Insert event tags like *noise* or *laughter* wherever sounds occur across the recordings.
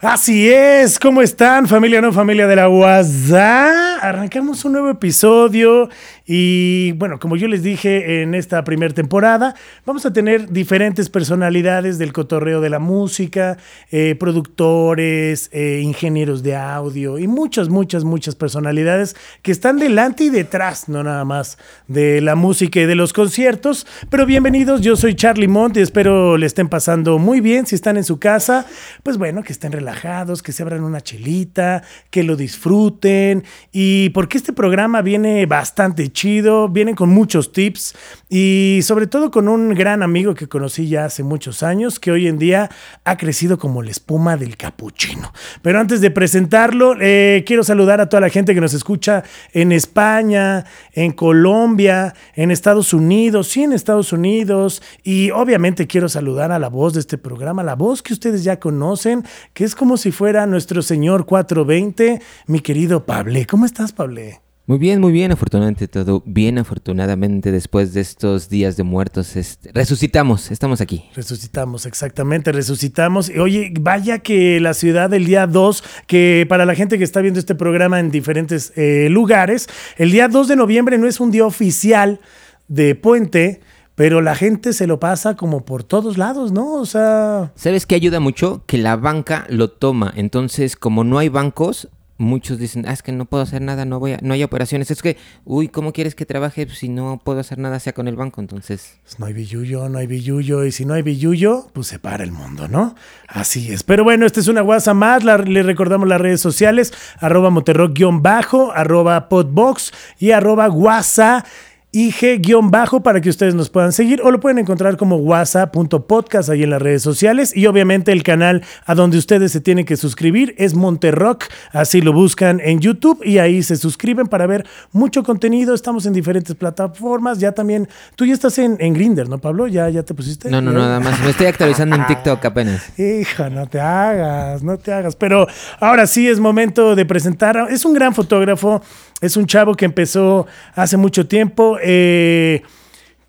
Así es, ¿cómo están familia no familia de la WhatsApp? Arrancamos un nuevo episodio y bueno, como yo les dije en esta primera temporada, vamos a tener diferentes personalidades del cotorreo de la música, eh, productores, eh, ingenieros de audio y muchas, muchas, muchas personalidades que están delante y detrás, no nada más de la música y de los conciertos. Pero bienvenidos, yo soy Charlie Mont y espero le estén pasando muy bien. Si están en su casa, pues bueno, que estén relajados, que se abran una chelita, que lo disfruten y porque este programa viene bastante chido vienen con muchos tips y sobre todo con un gran amigo que conocí ya hace muchos años, que hoy en día ha crecido como la espuma del capuchino. Pero antes de presentarlo, eh, quiero saludar a toda la gente que nos escucha en España, en Colombia, en Estados Unidos, sí, en Estados Unidos, y obviamente quiero saludar a la voz de este programa, la voz que ustedes ya conocen, que es como si fuera nuestro señor 420, mi querido Pable. ¿Cómo estás, Pable? Muy bien, muy bien, afortunadamente todo bien, afortunadamente después de estos días de muertos, este, resucitamos, estamos aquí. Resucitamos, exactamente, resucitamos. Oye, vaya que la ciudad del día 2, que para la gente que está viendo este programa en diferentes eh, lugares, el día 2 de noviembre no es un día oficial de puente, pero la gente se lo pasa como por todos lados, ¿no? O sea... ¿Sabes qué ayuda mucho? Que la banca lo toma. Entonces, como no hay bancos, muchos dicen, ah, es que no puedo hacer nada, no voy a, no hay operaciones. Es que, uy, ¿cómo quieres que trabaje si no puedo hacer nada sea con el banco? Entonces. Pues no hay billuyo, no hay billuyo. Y si no hay billuyo, pues se para el mundo, ¿no? Así es. Pero bueno, esta es una WhatsApp más. le recordamos las redes sociales: arroba moterrock-bajo, arroba podbox y arroba WhatsApp. IG-bajo para que ustedes nos puedan seguir o lo pueden encontrar como whatsapp.podcast ahí en las redes sociales y obviamente el canal a donde ustedes se tienen que suscribir es Monterrock, así lo buscan en YouTube y ahí se suscriben para ver mucho contenido, estamos en diferentes plataformas, ya también, tú ya estás en, en Grinder, ¿no Pablo? ¿Ya, ¿Ya te pusiste? No, no, nada más, me estoy actualizando en TikTok apenas. *laughs* Hija, no te hagas, no te hagas, pero ahora sí es momento de presentar, es un gran fotógrafo, es un chavo que empezó hace mucho tiempo, eh,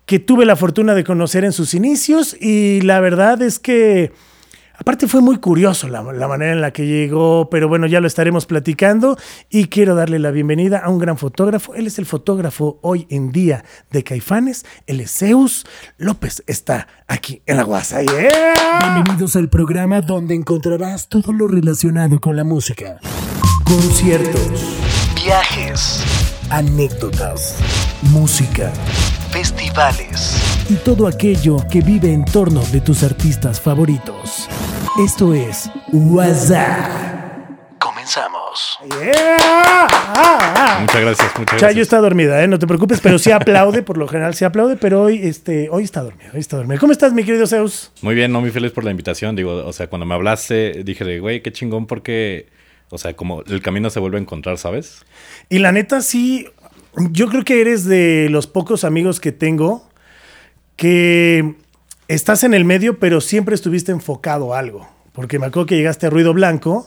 que tuve la fortuna de conocer en sus inicios y la verdad es que... Aparte fue muy curioso la, manera en la que llegó, pero bueno, ya lo estaremos platicando y quiero darle la bienvenida a un gran fotógrafo. Él es el fotógrafo hoy en día de Caifanes, el Zeus López. Está aquí en la Guasa. Bienvenidos al programa donde encontrarás todo lo relacionado con la música. Conciertos viajes, anécdotas, música, festivales y todo aquello que vive en torno de tus artistas favoritos. Esto es WhatsApp. Comenzamos. Muchas gracias, muchas gracias. Chayo está dormida, ¿eh? no te preocupes, pero sí aplaude, por lo general sí aplaude, pero hoy, este, hoy está dormida, hoy está dormida. ¿Cómo estás, mi querido Zeus? Muy bien, no, muy feliz por la invitación. Digo, o sea, cuando me hablaste, dije, güey, qué chingón porque o sea, como el camino se vuelve a encontrar, ¿sabes? Y la neta, sí, yo creo que eres de los pocos amigos que tengo que estás en el medio, pero siempre estuviste enfocado a algo. Porque me acuerdo que llegaste a Ruido Blanco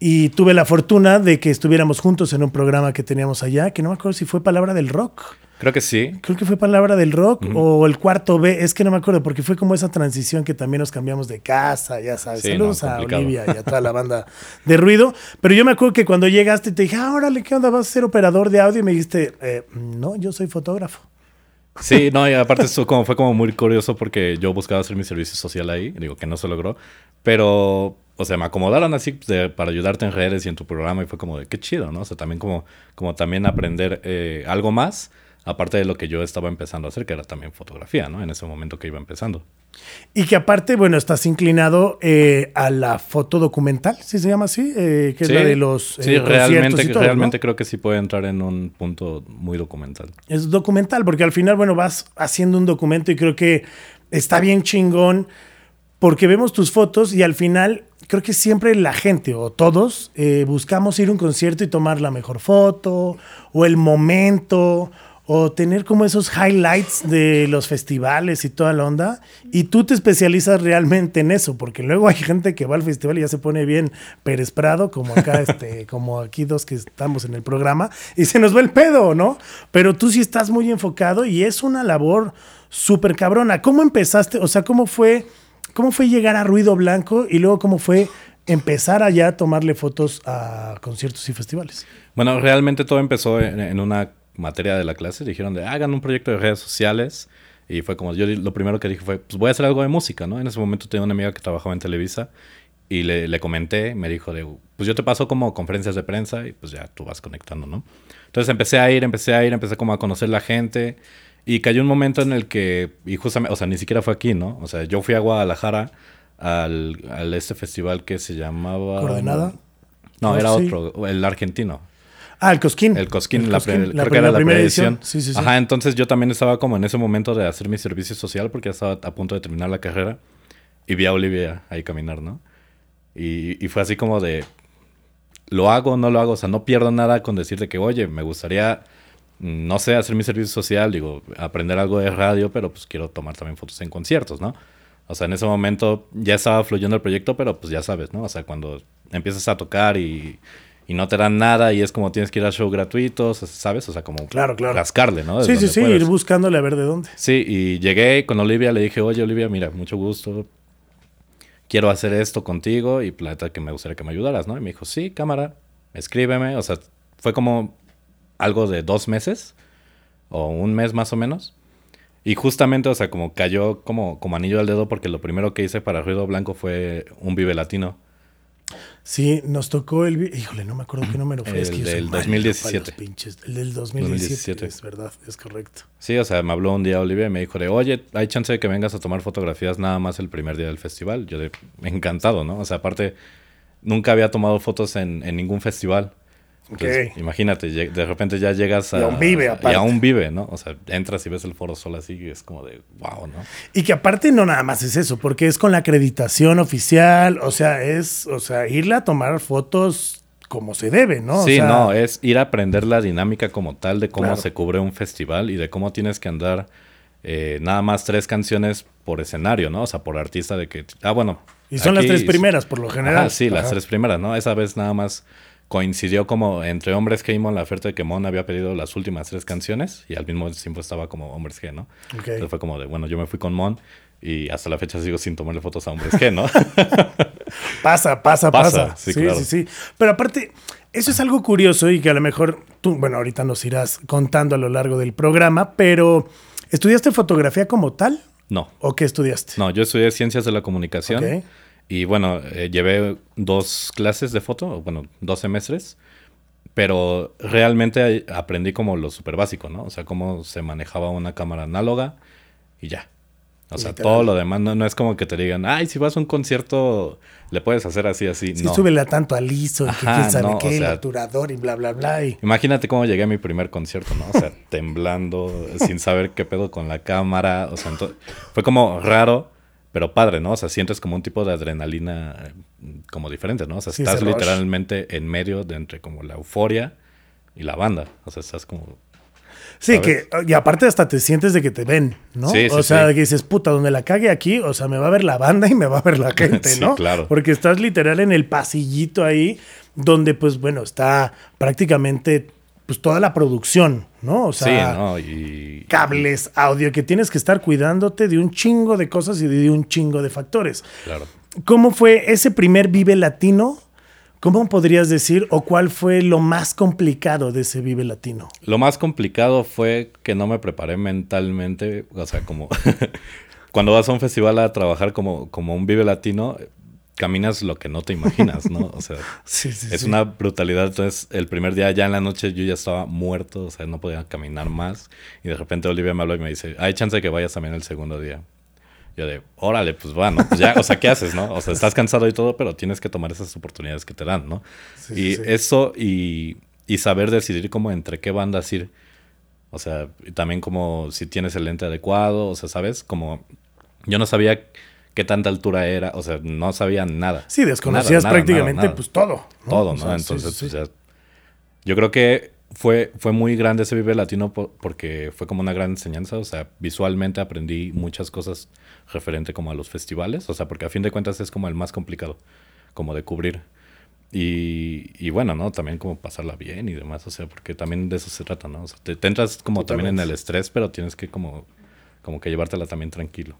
y tuve la fortuna de que estuviéramos juntos en un programa que teníamos allá, que no me acuerdo si fue Palabra del Rock. Creo que sí. Creo que fue Palabra del Rock o el cuarto B, es que no me acuerdo, porque fue como esa transición que también nos cambiamos de casa, ya sabes. Saludos a Olivia y a toda la banda de ruido. Pero yo me acuerdo que cuando llegaste te dije, ah, órale, ¿qué onda? ¿Vas a ser operador de audio? Y me dijiste, eh, no, yo soy fotógrafo. Sí, no, y aparte eso como, fue como muy curioso porque yo buscaba hacer mi servicio social ahí, digo que no se logró, pero, o sea, me acomodaron así para ayudarte en redes y en tu programa y fue como de qué chido, ¿no? O sea, también como, como también aprender eh, algo más aparte de lo que yo estaba empezando a hacer, que era también fotografía, ¿no? En ese momento que iba empezando. Y que aparte, bueno, estás inclinado eh, a la foto documental, si se llama así, eh, que es la de los. Eh, sí, realmente, realmente creo que sí puede entrar en un punto muy documental. Es documental, porque al final, bueno, vas haciendo un documento y creo que está bien chingón, porque vemos tus fotos y al final creo que siempre la gente o todos buscamos ir a un concierto y tomar la mejor foto o el momento o tener como esos highlights de los festivales y toda la onda, y tú te especializas realmente en eso, porque luego hay gente que va al festival y ya se pone bien Pérez Prado, como acá, *laughs* este, como aquí dos que estamos en el programa, y se nos va el pedo, ¿no? Pero tú sí estás muy enfocado y es una labor súper cabrona. ¿Cómo empezaste? O sea, ¿cómo fue? ¿Cómo fue llegar a Ruido Blanco y luego cómo fue empezar allá a tomarle fotos a conciertos y festivales? Bueno, realmente todo empezó en, en una materia de la clase. Dijeron de hagan un proyecto de redes sociales. Y fue como, yo lo primero que dije fue, pues voy a hacer algo de música, ¿no? En ese momento tenía una amiga que trabajaba en Televisa y le, le, comenté, me dijo de, pues yo te paso como conferencias de prensa y pues ya tú vas conectando, ¿no? Entonces empecé a ir, empecé a ir, empecé como a conocer la gente y cayó un momento en el que, y justamente, o sea, ni siquiera fue aquí, ¿no? O sea, yo fui a Guadalajara al, al este festival que se llamaba... ¿Coordenada? No, Oh, era sí. otro, el argentino. Ah, el Cosquín. El Cosquín, El la, Cosquín, pre- la creo que era la primera edición. edición. Sí, sí, sí. Ajá, entonces yo también estaba como en ese momento de hacer mi servicio social porque ya estaba a punto de terminar la carrera y vi a Olivia ahí caminar, ¿no? Y, y fue así como de, ¿lo hago no lo hago? O sea, no pierdo nada con decirte que, oye, me gustaría, no sé, hacer mi servicio social, digo, aprender algo de radio, pero pues quiero tomar también fotos en conciertos, ¿no? O sea, en ese momento ya estaba fluyendo el proyecto, pero pues ya sabes, ¿no? O sea, cuando empiezas a tocar y, y no te dan nada y es como tienes que ir a show gratuitos, ¿sabes? O sea, como Claro, claro. rascarle, ¿no? Sí, sí, sí, puedes. ir buscándole a ver de dónde. Sí, y llegué con Olivia, le dije, oye Olivia, mira, mucho gusto. Quiero hacer esto contigo y plata que me gustaría que me ayudaras, ¿no? Y me dijo, sí, cámara, escríbeme. O sea, fue como algo de dos meses o un mes más o menos. Y justamente, o sea, como cayó como, como anillo al dedo porque lo primero que hice para Ruido Blanco fue un Vive Latino. Sí, nos tocó el... Híjole, no me acuerdo qué número fue. es El que yo soy del malo para 2017. los pinches. El del 2017, 2017. es verdad, es correcto. Sí, o sea, me habló un día Olivia y me dijo de, oye, hay chance de que vengas a tomar fotografías nada más el primer día del festival. Yo de, encantado, ¿no? O sea, aparte, nunca había tomado fotos en, en ningún festival. Entonces. Imagínate, de repente ya llegas a... Y a un Vive, aparte. ¿no? O sea, entras y ves el foro solo así y es como de, wow, ¿no? Y que aparte no nada más es eso, porque es con la acreditación oficial, o sea, es, o sea, irle a tomar fotos como se debe, ¿no? O sí, sea, no, es ir a aprender la dinámica como tal de cómo Claro. se cubre un festival y de cómo tienes que andar eh, nada más tres canciones por escenario, ¿no? O sea, por artista de que... Ah, bueno. Y son las tres primeras, por lo general. Ajá, sí, las tres primeras, ¿no? Esa vez nada más coincidió como entre Hombres G y Mon la oferta de que Mon había pedido las últimas tres canciones y al mismo tiempo estaba como Hombres G, ¿no? Entonces fue como de, bueno, yo me fui con Mon y hasta la fecha sigo sin tomarle fotos a Hombres G, ¿no? *laughs* Pasa, pasa, pasa. Pasa, sí, sí, claro. sí, sí. Pero aparte, eso es algo curioso y que a lo mejor tú, bueno, ahorita nos irás contando a lo largo del programa, pero ¿estudiaste fotografía como tal? no. ¿O qué estudiaste? No, yo estudié Ciencias de la Comunicación Ok. Y bueno, eh, llevé dos clases de foto, bueno, dos semestres, pero realmente aprendí como lo súper básico, ¿no? O sea, cómo se manejaba una cámara análoga y ya. O sea, Literal. todo lo demás no, no es como que te digan, ay, si vas a un concierto, le puedes hacer así, así. Sí, no. súbele a tanto al ISO y que Ajá, quién sabe no, o qué, el obturador y bla, bla, bla. Y... Imagínate cómo llegué a mi primer concierto, ¿no? O sea, *laughs* temblando, sin saber qué pedo con la cámara. O sea, fue como raro, pero padre, ¿no? O sea, sientes como un tipo de adrenalina eh, como diferente, ¿no? O sea, Sí, estás rush. literalmente en medio de entre como la euforia y la banda. O sea, estás como... Sí, que, y aparte hasta te sientes de que te ven, ¿no? Sí, sí, o sea, que dices, puta, donde la cague aquí, o sea, me va a ver la banda y me va a ver la *laughs* gente, Sí, ¿no? claro. Porque estás literal en el pasillito ahí, donde, pues, bueno, está prácticamente, pues, toda la producción, ¿no? O sea, sí, ¿no? Y... cables, audio, que tienes que estar cuidándote de un chingo de cosas y de un chingo de factores. Claro. ¿Cómo fue ese primer Vive Latino? ¿Cómo podrías decir o cuál fue lo más complicado de ese Vive Latino? Lo más complicado fue que no me preparé mentalmente, o sea, como *laughs* cuando vas a un festival a trabajar como, como un Vive Latino, caminas lo que no te imaginas, ¿no? O sea, *laughs* Sí, sí, es sí. una brutalidad. Entonces, el primer día ya en la noche yo ya estaba muerto, o sea, no podía caminar más. Y de repente Olivia me habló y me dice, hay chance de que vayas también el segundo día. Yo de, órale, pues bueno, pues ya, o sea, ¿qué haces, no? O sea, estás cansado y todo, pero tienes que tomar esas oportunidades que te dan, ¿no? Y eso y, y saber decidir como entre qué bandas ir. O sea, y también como si tienes el lente adecuado, o sea, ¿sabes? Como yo no sabía qué tanta altura era, o sea, no sabía nada. Sí, desconocías Nada, prácticamente nada, nada. pues todo. ¿no? Todo, O ¿no? sea, sí, Entonces, sí, pues sí. ya. Yo creo que fue, fue muy grande ese Vive Latino po- porque fue como una gran enseñanza. O sea, visualmente aprendí muchas cosas referente como a los festivales. O sea, porque a fin de cuentas es como el más complicado, como de cubrir. Y, y bueno, ¿no? También como pasarla bien y demás. O sea, porque también de eso se trata, ¿no? O sea, te, te entras como también en el estrés, pero tienes que como como que llevártela también tranquilo.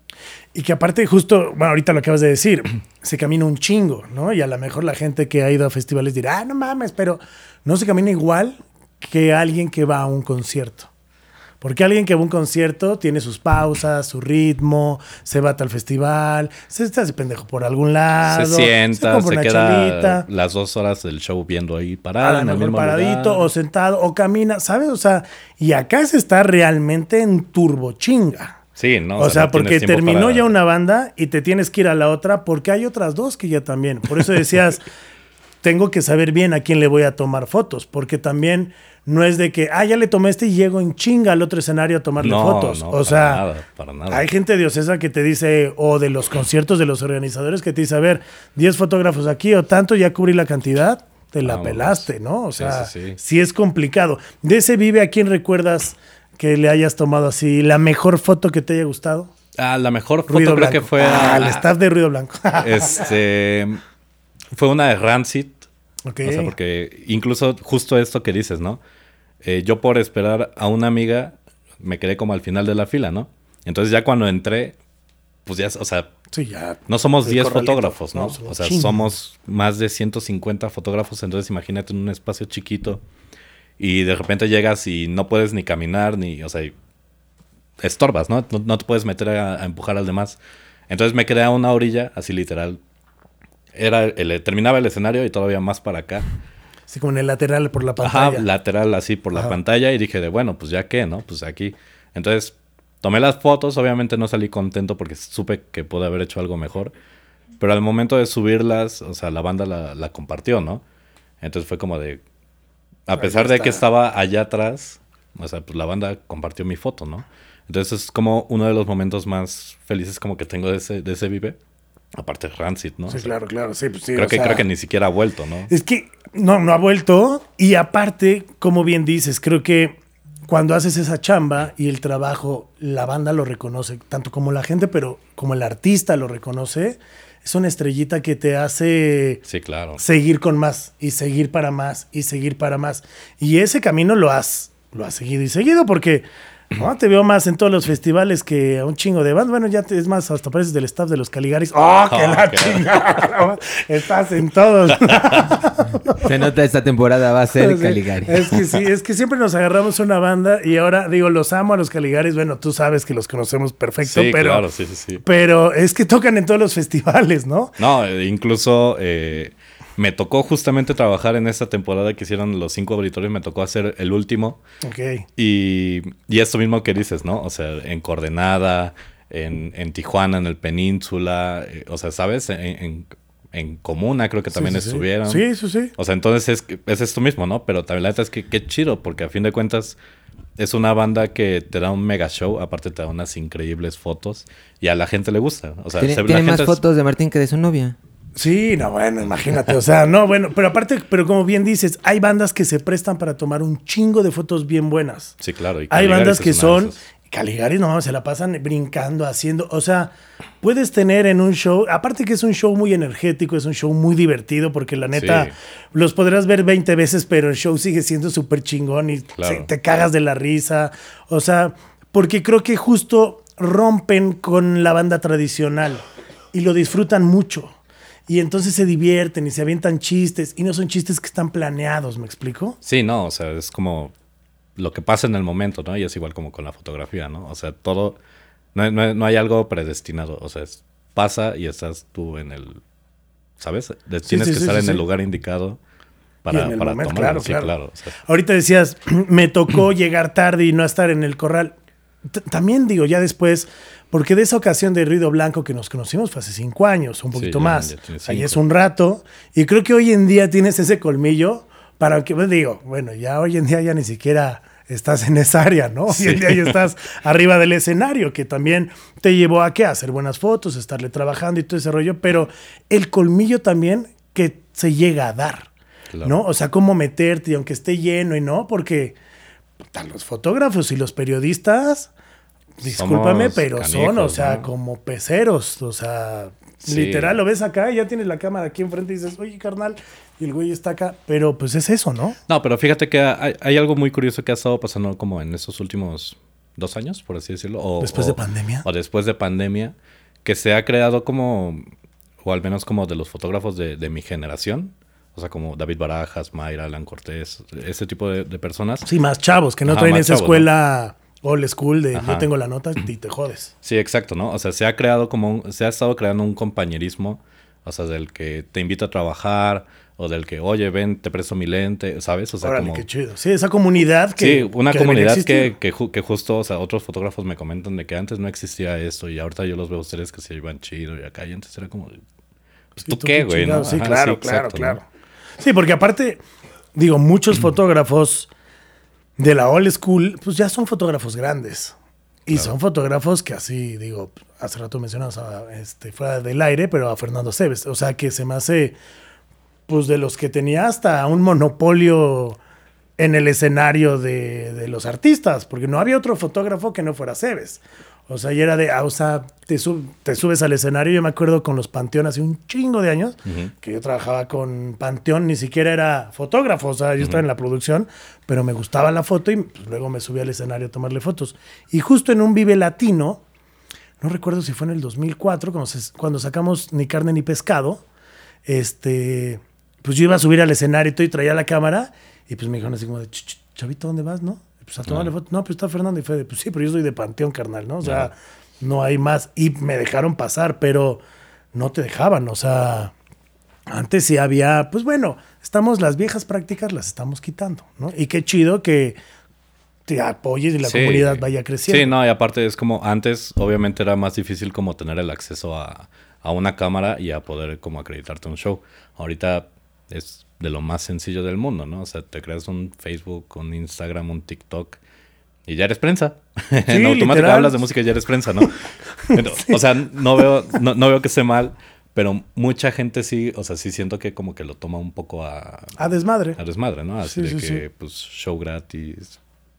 Y que aparte, justo, bueno, ahorita lo acabas de decir, *clears throat* se camina un chingo, ¿no? Y a lo mejor la gente que ha ido a festivales dirá, ah, no mames, pero no se camina igual que alguien que va a un concierto. Porque alguien que va a un concierto tiene sus pausas, su ritmo, se va a tal festival, se está así pendejo por algún lado. Se sienta, se, una queda las dos horas del show viendo ahí a parado lo el mejor paradito lugar. o sentado o camina, ¿sabes? O sea, y acá se está realmente en turbo chinga. Sí, no. o sea, no porque terminó para- ya una banda y te tienes que ir a la otra porque hay otras dos que ya también. Por eso decías, *laughs* tengo que saber bien a quién le voy a tomar fotos, porque también no es de que, ah, ya le tomé este y llego en chinga al otro escenario a tomarle No, fotos. no, o para sea, nada, para nada. hay gente de Ocesa que te dice, o de los conciertos de los organizadores que te dice, a ver, 10 fotógrafos aquí o tanto, ya cubrí la cantidad, te la Vámonos. pelaste, ¿no? O sea, sí, sí. sí es complicado. De ese vive, ¿a quién recuerdas que le hayas tomado así la mejor foto que te haya gustado? Ah, la mejor foto Ruido creo Blanco. que fue Ah, a- el staff de Ruido Blanco. *laughs* este fue una de Rancid. ok. O sea, porque incluso justo esto que dices, ¿no? Eh, yo por esperar a una amiga me quedé como al final de la fila, ¿no? Entonces ya cuando entré, pues ya, o sea, Sí, ya. no somos El 10 corralito. fotógrafos, ¿no? O sea, somos más de 150 fotógrafos, entonces imagínate en un espacio chiquito y de repente llegas y no puedes ni caminar, ni, o sea, estorbas, ¿no? No, no te puedes meter a, a empujar al demás. Entonces me quedé a una orilla, así literal. Era el, terminaba el escenario y todavía más para acá. Así como en el lateral por la Ajá, pantalla. lateral así por la Ajá. pantalla y dije de bueno, pues ya qué, ¿no? Pues aquí. Entonces tomé las fotos, obviamente no salí contento porque supe que pude haber hecho algo mejor, pero al momento de subirlas, o sea, la banda la, la compartió, ¿no? Entonces fue como de, a pesar de que estaba allá atrás, o sea, pues la banda compartió mi foto, ¿no? Entonces es como uno de los momentos más felices como que tengo de ese, de ese vive. Aparte Rancid, ¿no? Sí, O sea, claro, claro. Sí, pues sí, Creo que, sea, creo que ni siquiera ha vuelto, ¿no? Es que no, no ha vuelto. Y aparte, como bien dices, creo que cuando haces esa chamba y el trabajo, la banda lo reconoce, tanto como la gente, pero como el artista lo reconoce, es una estrellita que te hace Sí, claro. seguir con más y seguir para más y seguir para más. Y ese camino lo has, lo has seguido y seguido porque ¿no? *clears throat* te veo más en todos los festivales que a un chingo de bandas. Bueno, ya te- es más, hasta pareces del staff de los Caligaris. ¡Oh, que Oh, la qué- chingada! Estás en todos. *laughs* Se nota esta temporada va a ser *laughs* Sí, Caligari. Es que sí, es que siempre nos agarramos una banda y ahora digo, los amo a los Caligaris. Bueno, tú sabes que los conocemos perfecto, Sí, pero, claro, sí, sí, sí. pero es que tocan en todos los festivales, ¿no? No, eh, incluso eh, me tocó justamente trabajar en esta temporada que hicieron los cinco auditorios, me tocó hacer el último. Ok. Y, y esto mismo que dices, ¿no? O sea, en Coordenada, en, en Tijuana, en el Península, eh, o sea, ¿sabes? En, en, en Comuna creo que también Sí, sí, sí. estuvieron. Sí, sí, sí. O sea, entonces es, que- es esto mismo, ¿no? Pero también la neta es que qué chido, porque a fin de cuentas es una banda que te da un mega show, aparte te da unas increíbles fotos y a la gente le gusta. O sea, Tiene, se- la tiene más gente es- fotos de Martín que de su novia. Sí, no, bueno, imagínate, o sea, no, bueno, pero aparte, pero como bien dices, hay bandas que se prestan para tomar un chingo de fotos bien buenas. Sí, claro. y Hay bandas que son. Caligaris, no, se la pasan brincando, haciendo, o sea, puedes tener en un show, aparte que es un show muy energético, es un show muy divertido, porque la neta, Sí. los podrás ver 20 veces, pero el show sigue siendo súper chingón y Claro. se- te cagas de la risa, o sea, porque creo que justo rompen con la banda tradicional y lo disfrutan mucho. Y entonces se divierten y se avientan chistes y no son chistes que están planeados, ¿me explico? Sí, no, o sea, es como lo que pasa en el momento, ¿no? Y es igual como con la fotografía, ¿no? O sea, todo, no, hay- no no hay algo predestinado, o sea, es- pasa y estás tú en el, ¿sabes? De- Tienes sí, que sí, estar en el lugar indicado para, Y en el para momento, tomarlo. claro, sí, claro. claro. o sea, Ahorita decías, *clears throat* me tocó llegar tarde y no estar en el corral. T- También digo, ya después, porque de esa ocasión de Ruido Blanco que nos conocimos fue hace cinco años, un Sí, poquito ya- más. ya Ahí es un rato. Y creo que hoy en día tienes ese colmillo para que, pues, digo, bueno, ya hoy en día ya ni siquiera estás en esa área, ¿no? Hoy en Sí. día ya estás *laughs* arriba del escenario, que también te llevó a qué? A hacer buenas fotos, estarle trabajando y todo ese rollo, pero el colmillo también que se llega a dar. Claro. ¿no? O sea, cómo meterte, y aunque esté lleno y no, porque los fotógrafos y los periodistas, discúlpame, pero son, o sea, ¿no? como peceros, o sea, Sí. literal, lo ves acá y ya tienes la cámara aquí enfrente y dices, oye, carnal, y el güey está acá, pero pues es eso, ¿no? No, pero fíjate que hay, hay algo muy curioso que ha estado pasando como en estos últimos, dos años, por así decirlo. O, Después o- de pandemia. O después de pandemia, que se ha creado como, o al menos como de los fotógrafos de, de mi generación. O sea, como David Barajas, Mayra, Alan Cortés, ese tipo de, de personas. Sí, más chavos, que no Ajá, traen esa chavos, escuela old school de yo tengo la nota y te jodes. Sí, exacto, ¿no? O sea, se ha creado como un- se ha estado creando un compañerismo, o sea, del que te invita a trabajar, o del que, oye, ven, te presto mi lente, ¿sabes? O sea, Órale, como... qué chido. Sí, esa comunidad que. sí, una que comunidad que, que, ju- que justo, o sea, otros fotógrafos me comentan de que antes no existía esto y ahorita yo los veo a ustedes que se llevan chido y acá y antes era como, pues tú qué, güey, ¿no? Sí, Ajá, claro, sí, claro, exacto, ¿no? claro. Sí, porque aparte, digo, muchos *clears throat* fotógrafos de la old school, pues ya son fotógrafos grandes. Y son fotógrafos que así, digo, hace rato mencionamos a, este, fuera del aire, pero a Fernando Cebes. O sea, que se me hace, pues de los que tenía hasta un monopolio en el escenario de, de los artistas, porque no había otro fotógrafo que no fuera Cebes. O sea, y era de, ah, o sea, te, sub- te subes al escenario. Yo me acuerdo con los Panteón hace un chingo de años, que yo trabajaba con Panteón, ni siquiera era fotógrafo, o sea, yo estaba en la producción, pero me gustaba la foto y pues, luego me subí al escenario a tomarle fotos. Y justo en un Vive Latino, no recuerdo si fue en el 2004, cuando, se- cuando sacamos Ni Carne ni Pescado, este, pues yo iba a subir al escenario y todo y traía la cámara y pues me dijeron así como de, "Ch, ch, chavito, ¿dónde vas, no? Pues a tomarle foto. No, pues está Fernando y Fede. Pues sí, pero yo soy de Panteón, carnal, ¿no? O sea, no hay más. Y me dejaron pasar, pero no te dejaban, o sea... Antes sí había, pues bueno, estamos, las viejas prácticas las estamos quitando, ¿no? Y qué chido que te apoyes y la Sí. comunidad vaya creciendo. Sí, no, y aparte es como antes, obviamente era más difícil como tener el acceso a, a una cámara y a poder como acreditarte un show. Ahorita es de lo más sencillo del mundo, ¿no? O sea, te creas un Facebook, un Instagram, un TikTok y ya eres prensa. *laughs* en automático literal. hablas de música y ya eres prensa, ¿no? *laughs* Pero, O sea, no veo, no, no veo que esté mal, pero mucha gente sí, o sea, sí siento que como que lo toma un poco a, A desmadre. a desmadre, ¿no? Así Sí, de sí, que, sí. pues, show gratis,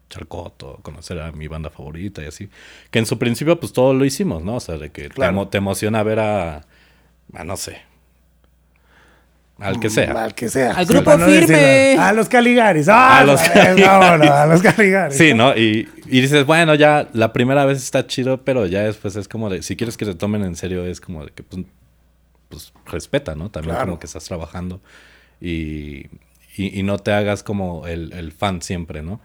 charcoto, conocer a mi banda favorita y así. Que en su principio, pues, todo lo hicimos, ¿no? O sea, de que te emo- te, emociona ver a, a, no sé, al que sea. Al que sea. Al grupo no firme. A los Caligaris. Ah, A los no, Caligaris. no, no, a los Caligaris. Sí, ¿no? Y, y dices, bueno, ya la primera vez está chido, pero ya después es como de, si quieres que te tomen en serio, es como de que, pues, pues respeta, ¿no? También Claro. como que estás trabajando y, y, y no te hagas como el, el fan siempre, ¿no?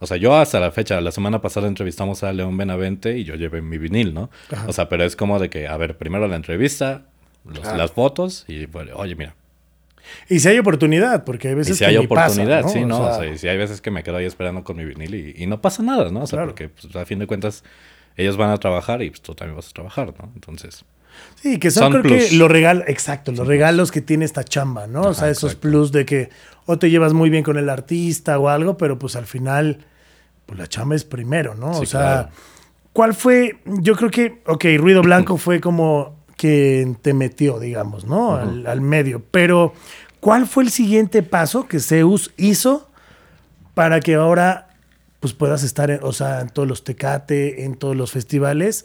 O sea, yo hasta la fecha, la semana pasada entrevistamos a León Benavente y yo llevé mi vinil, ¿no? Ajá. O sea, pero es como de que, a ver, primero la entrevista, los- Claro. las fotos y, bueno, oye, mira, Y si hay oportunidad, porque hay y veces si que hay ni pasa, oportunidad, ¿no? sí, O ¿no? O sea, sea, y si hay veces que me quedo ahí esperando con mi vinil y, y no pasa nada, ¿no? O sea, Claro. porque pues, a fin de cuentas ellos van a trabajar y pues, tú también vas a trabajar, ¿no? Entonces, Sí, que son, Son creo plus. que los regalos, exacto, los regalos que tiene esta chamba, ¿no? o Ajá, sea, esos exacto. plus de que o te llevas muy bien con el artista o algo, pero pues al final, pues la chamba es primero, ¿no? Sí, o sea, claro. ¿cuál fue? Yo creo que, ok, Ruido Blanco *laughs* fue como que te metió, digamos, ¿no? al, al medio, pero ¿cuál fue el siguiente paso que Zeus hizo para que ahora pues puedas estar, en- o sea, en todos los Tecate, en todos los festivales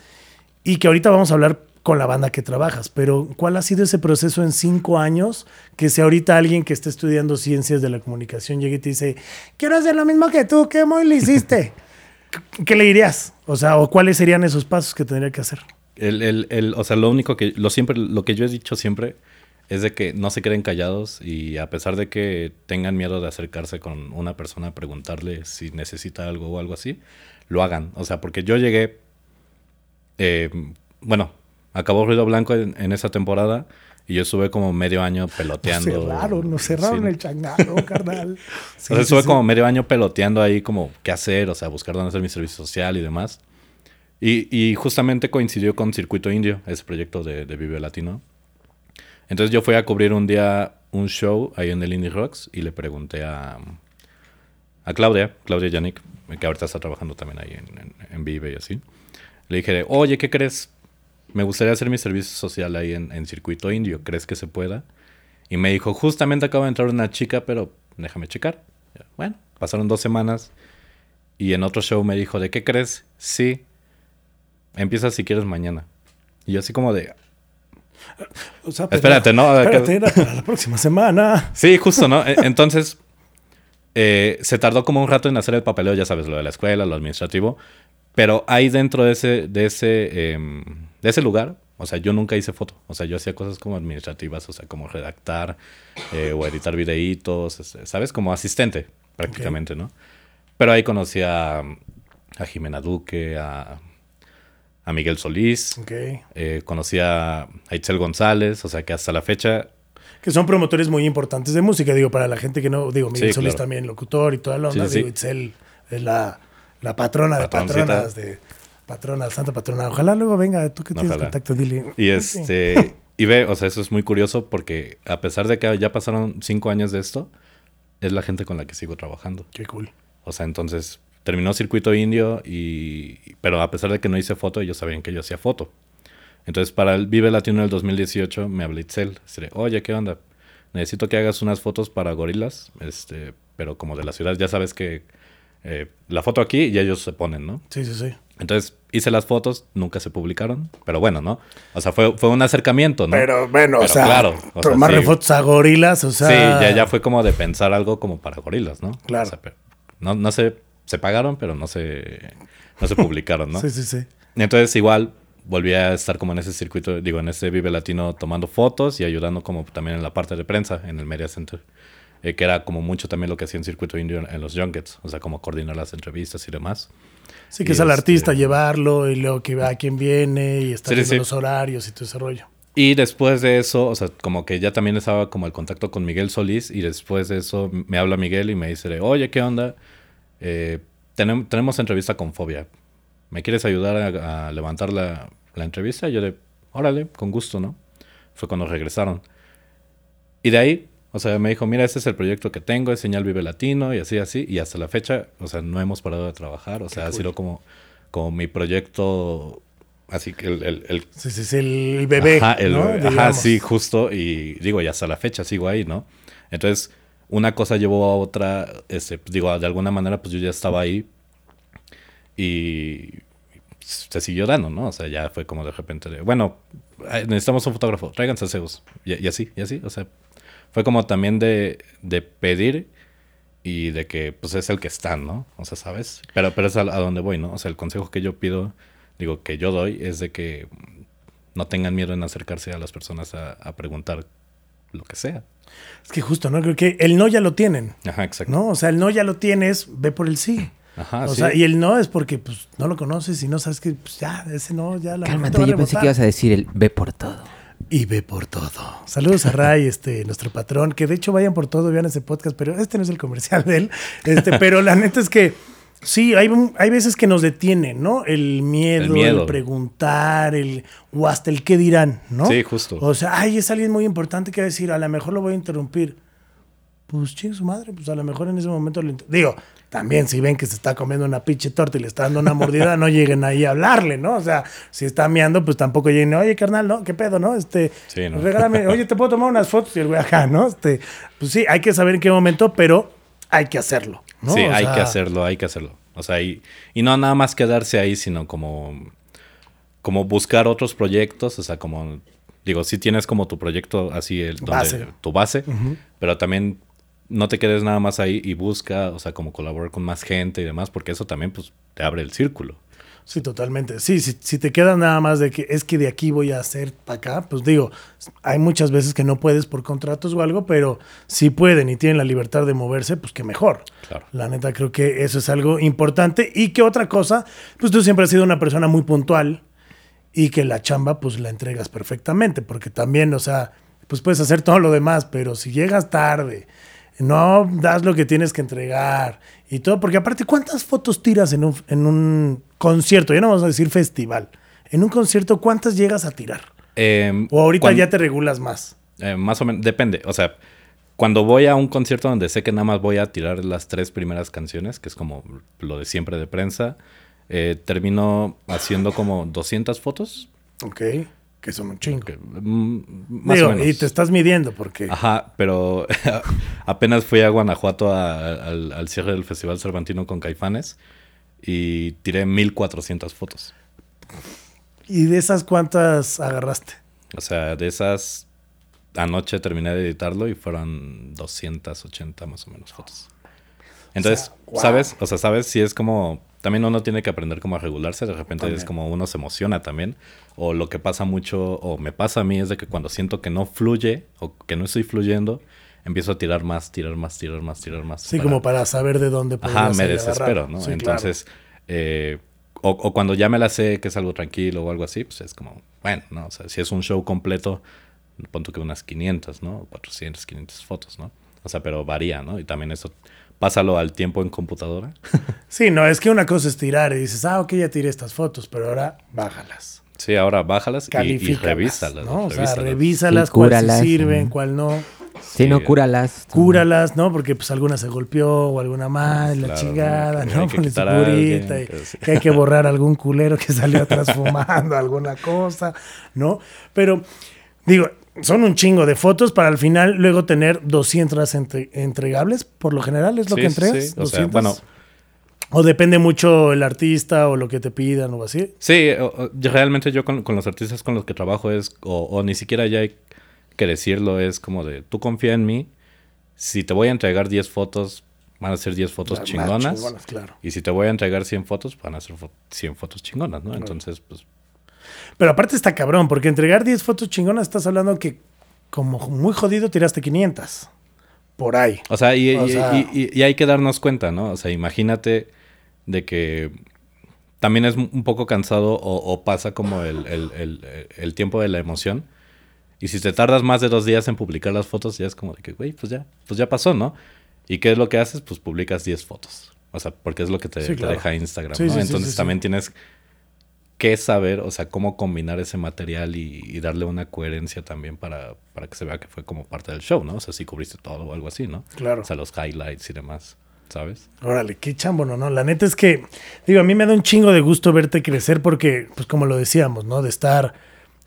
y que ahorita vamos a hablar con la banda que trabajas, pero ¿cuál ha sido ese proceso en cinco años? Que si ahorita alguien que esté estudiando ciencias de la comunicación llegue y te dice, quiero hacer lo mismo que tú, ¿qué muy le hiciste? ¿Qué- *laughs* ¿Qué le dirías? O sea, ¿o cuáles serían esos pasos que tendría que hacer? el, el, el- o sea, lo único que, lo siempre, lo que yo he dicho siempre es de que no se queden callados y a pesar de que tengan miedo de acercarse con una persona a preguntarle si necesita algo o algo así, lo hagan. O sea, porque yo llegué, eh, bueno, acabó Ruido Blanco en, en esa temporada y yo estuve como medio año peloteando. cerraron, nos cerraron Sí. el changarro, *laughs* carnal. Sí, o sea, sí, estuve sí. como medio año peloteando ahí como qué hacer, o sea, buscar dónde hacer mi servicio social y demás. Y, y justamente coincidió con Circuito Indio, ese proyecto de, de Vive Latino. Entonces yo fui a cubrir un día un show ahí en el Indie Rocks y le pregunté a, a Claudia, Claudia Yannick, que ahorita está trabajando también ahí en, en- en Vive y así. Le dije, oye, ¿qué crees? Me gustaría hacer mi servicio social ahí en, en Circuito Indio. ¿Crees que se pueda? Y me dijo, justamente acaba de entrar una chica, pero déjame checar. Bueno, pasaron dos semanas. Y en otro show me dijo, ¿de qué crees? Sí. Empieza si quieres mañana. Y yo así como de... O sea, pues, Espérate, ¿no? Espérate, era para la próxima semana. Sí, justo, ¿no? E- Entonces, eh, se tardó como un rato en hacer el papeleo, ya sabes, lo de la escuela, lo administrativo. Pero ahí dentro de ese, de ese, em, de ese lugar, o sea, yo nunca hice foto. O sea, yo hacía cosas como administrativas, o sea, como redactar eh, o editar videitos, este, ¿sabes? Como asistente, prácticamente, ¿no? Pero ahí conocí a, a Jimena Duque, a, a Miguel Solís, Ok. eh, conocí a, Itzel González, o sea, que hasta la fecha Que son promotores muy importantes de música, digo, para la gente que no, digo, Miguel Sí, Solís claro. también, locutor y toda la onda, Sí, sí, digo. Itzel es la, la patrona de patronas, de patrona, santa patrona. Ojalá luego venga, tú que tienes Ojalá. contacto, dile. Y este, y ve, o sea, eso es muy curioso porque a pesar de que ya pasaron cinco años de esto, es la gente con la que sigo trabajando. Qué cool. O sea, entonces terminó Circuito Indio y, pero a pesar de que no hice foto, ellos sabían que yo hacía foto. Entonces para el Vive Latino del 2018 me habló Itzel. Dice, Oye, ¿qué onda? Necesito que hagas unas fotos para gorilas, este, pero como de la ciudad. Ya sabes que eh, la foto aquí y ellos se ponen, ¿no? Sí, sí, sí. Entonces hice las fotos, nunca se publicaron, pero bueno, ¿no? O sea, fue, fue un acercamiento, ¿no? Pero bueno, o Pero sea, claro, o tomarle sí. fotos a gorilas, o sea. Sí, ya, ya fue como de pensar algo como para gorilas, ¿no? Claro. O sea, pero no, no se, se pagaron, pero no se, no se publicaron, ¿no? *laughs* Sí, sí, sí. Entonces igual volví a estar como en ese circuito, digo, en ese Vive Latino tomando fotos y ayudando como también en la parte de prensa en el Media Center. eh, que era como mucho también lo que hacía en Circuito Indio en, en los junkets, o sea, como coordinar las entrevistas y demás. Sí, que Y es al este- artista llevarlo y luego que vea a quién viene y estar Sí, los horarios y todo ese rollo. Y después de eso, o sea, como que ya también estaba como el contacto con Miguel Solís y después de eso me habla Miguel y me dice, oye, ¿qué onda? Eh, tenem- tenemos entrevista con Fobia. ¿Me quieres ayudar a, a levantar la, la entrevista? Y yo de, órale, con gusto, ¿no? Fue cuando regresaron. Y de ahí, o sea, me dijo, mira, este es el proyecto que tengo, es Señal Vive Latino y así, así. Y hasta la fecha, o sea, no hemos parado de trabajar. O sea, ha cool. sido como, como mi proyecto, así que el- el- el Sí, sí, sí, el bebé. Ajá, el- ¿no? ajá, sí, justo. Y digo, y hasta la fecha sigo ahí, ¿no? Entonces, una cosa llevó a otra. Este, pues, digo, de alguna manera, pues yo ya estaba ahí. Y se siguió dando, ¿no? O sea, ya fue como de repente de, bueno, necesitamos un fotógrafo, tráiganse a Zeus. Y, y así, y así. O sea, fue como también de, de pedir y de que, pues es el que está, ¿no? O sea, ¿sabes? Pero, pero es a, a donde voy, ¿no? O sea, el consejo que yo pido, digo, que yo doy, es de que no tengan miedo en acercarse a las personas a, a preguntar lo que sea. Es que justo, ¿no? Creo que el no ya lo tienen, Ajá, exacto. ¿no? O sea, el no ya lo tienes, ve por el sí. Ajá, o sí. sea, y el no es porque pues no lo conoces y no sabes que pues ya, ese no, ya la Cálmate, yo pensé que ibas a decir el ve por todo. Y ve por todo. Saludos a Ray, *laughs* este, nuestro patrón, que de hecho vayan por todo, vean ese podcast, pero este no es el comercial de él. Este, pero la neta es que sí, hay, hay veces que nos detienen, ¿no? El miedo, El preguntar, el o hasta el qué dirán, ¿no? Sí, justo. O sea, ay, es alguien muy importante que va a decir, a lo mejor lo voy a interrumpir. Pues chingue su madre, pues a lo mejor en ese momento lo inter- Digo, también si ven que se está comiendo una pinche torta y le está dando una mordida, no lleguen ahí a hablarle, ¿no? O sea, si está meando, pues tampoco lleguen, oye, carnal, ¿no? ¿Qué pedo, no? Este, Sí, ¿no? regálame, oye, ¿te puedo tomar unas fotos? Y el güey acá, ¿no? Este, pues sí, hay que saber en qué momento, pero hay que hacerlo, ¿no? Sí, O hay sea, que hacerlo, hay que hacerlo. O sea, y, y no nada más quedarse ahí, sino como, como buscar otros proyectos, o sea, como, digo, si tienes como tu proyecto así, el, donde- Base. tu base, pero también no te quedes nada más ahí y busca, o sea, como colaborar con más gente y demás, porque eso también, pues, te abre el círculo. Sí, totalmente. Sí, si, si te queda nada más de que es que de aquí voy a hacer para acá, pues digo, hay muchas veces que no puedes por contratos o algo, pero si pueden y tienen la libertad de moverse, pues que mejor. Claro. La neta creo que eso es algo importante. Y que otra cosa, pues tú siempre has sido una persona muy puntual y que la chamba pues la entregas perfectamente, porque también, o sea, pues puedes hacer todo lo demás, pero si llegas tarde, no das lo que tienes que entregar y todo, porque aparte, ¿cuántas fotos tiras en un, en un concierto? Ya no vamos a decir festival. En un concierto, ¿cuántas llegas a tirar? Em, O ahorita ya te regulas más. Eh, más o menos, depende. O sea, cuando voy a un concierto donde sé que nada más voy a tirar las tres primeras canciones, que es como lo de siempre de prensa, eh, termino haciendo como 200 fotos. Ok, que son un chingo. mm, más Digo, o menos. y te estás midiendo porque... Ajá, pero *laughs* apenas fui a Guanajuato a- al, al cierre del Festival Cervantino con Caifanes y tiré 1400 fotos. ¿Y de esas cuántas agarraste? O sea, de esas, anoche terminé de editarlo y fueron 280 más o menos fotos. Entonces, O sea, wow. ¿sabes? O sea, ¿sabes? Si es como... También uno tiene que aprender como a regularse. De repente También. es como uno se emociona también. O lo que pasa mucho, o me pasa a mí, es de que cuando siento que no fluye o que no estoy fluyendo, empiezo a tirar más, tirar más, tirar más, tirar más. Sí, como para saber de dónde Ajá, podrías me desespero, agarrar. ¿no? Sí, claro. Entonces, eh, o, o cuando ya me la sé que es algo tranquilo o algo así, pues es como, bueno, ¿no? O sea, si es un show completo, ponto que unas 500, ¿no? 400, 500 fotos, ¿no? O sea, pero varía, ¿no? Y también eso, pásalo al tiempo en computadora. *laughs* Sí, no, es que una cosa es tirar y dices, ah, ok, ya tiré estas fotos, pero ahora bájalas. Sí, ahora bájalas y, y revísalas. ¿no? O sea, revísalas. revísalas, Sí, cuál sí cúralas, sirven, ajá. cuál no. Si no, Sí. cúralas. Cúralas, ¿no? Porque pues alguna se golpeó o alguna más, la Claro, chingada, ¿no? Que ¿no? hay que y sí. hay que borrar algún culero que salió *laughs* atrás fumando alguna cosa, ¿no? Pero, digo, son un chingo de fotos para al final luego tener 200 entre- entregables, por lo general es lo Sí, que sí, entregas. sí. O sea, 200. bueno, O depende mucho el artista o lo que te pidan o así. Sí, o- o- yo realmente yo con, con los artistas con los que trabajo es, o, o ni siquiera ya hay que decirlo, es como de, tú confía en mí, si te voy a entregar 10 fotos, van a ser 10 fotos chingonas, chingonas, claro. y si te voy a entregar 100 fotos, van a ser fo- 100 fotos chingonas, ¿no? Entonces, pues, Pero aparte está cabrón, porque entregar 10 fotos chingonas estás hablando que como muy jodido tiraste 500. Por ahí. o sea, y, O y- sea- y- y- y hay que darnos cuenta, ¿no? O sea, imagínate de que también es un poco cansado o, o pasa como el, el- el- el tiempo de la emoción. Y si te tardas más de dos días en publicar las fotos, ya es como de que, güey, pues ya, pues ya pasó, ¿no? ¿Y qué es lo que haces? Pues publicas 10 fotos. O sea, porque es lo que te, Sí, te claro. deja Instagram, Sí, ¿no? sí, Entonces también tienes que saber, o sea, cómo combinar ese material y, y darle una coherencia también para, para que se vea que fue como parte del show, ¿no? O sea, si cubriste todo o algo así, ¿no? Claro. O sea, los highlights y demás, ¿sabes? Órale, qué chambono, ¿no? La neta es que, digo, a mí me da un chingo de gusto verte crecer porque, pues como lo decíamos, ¿no? De estar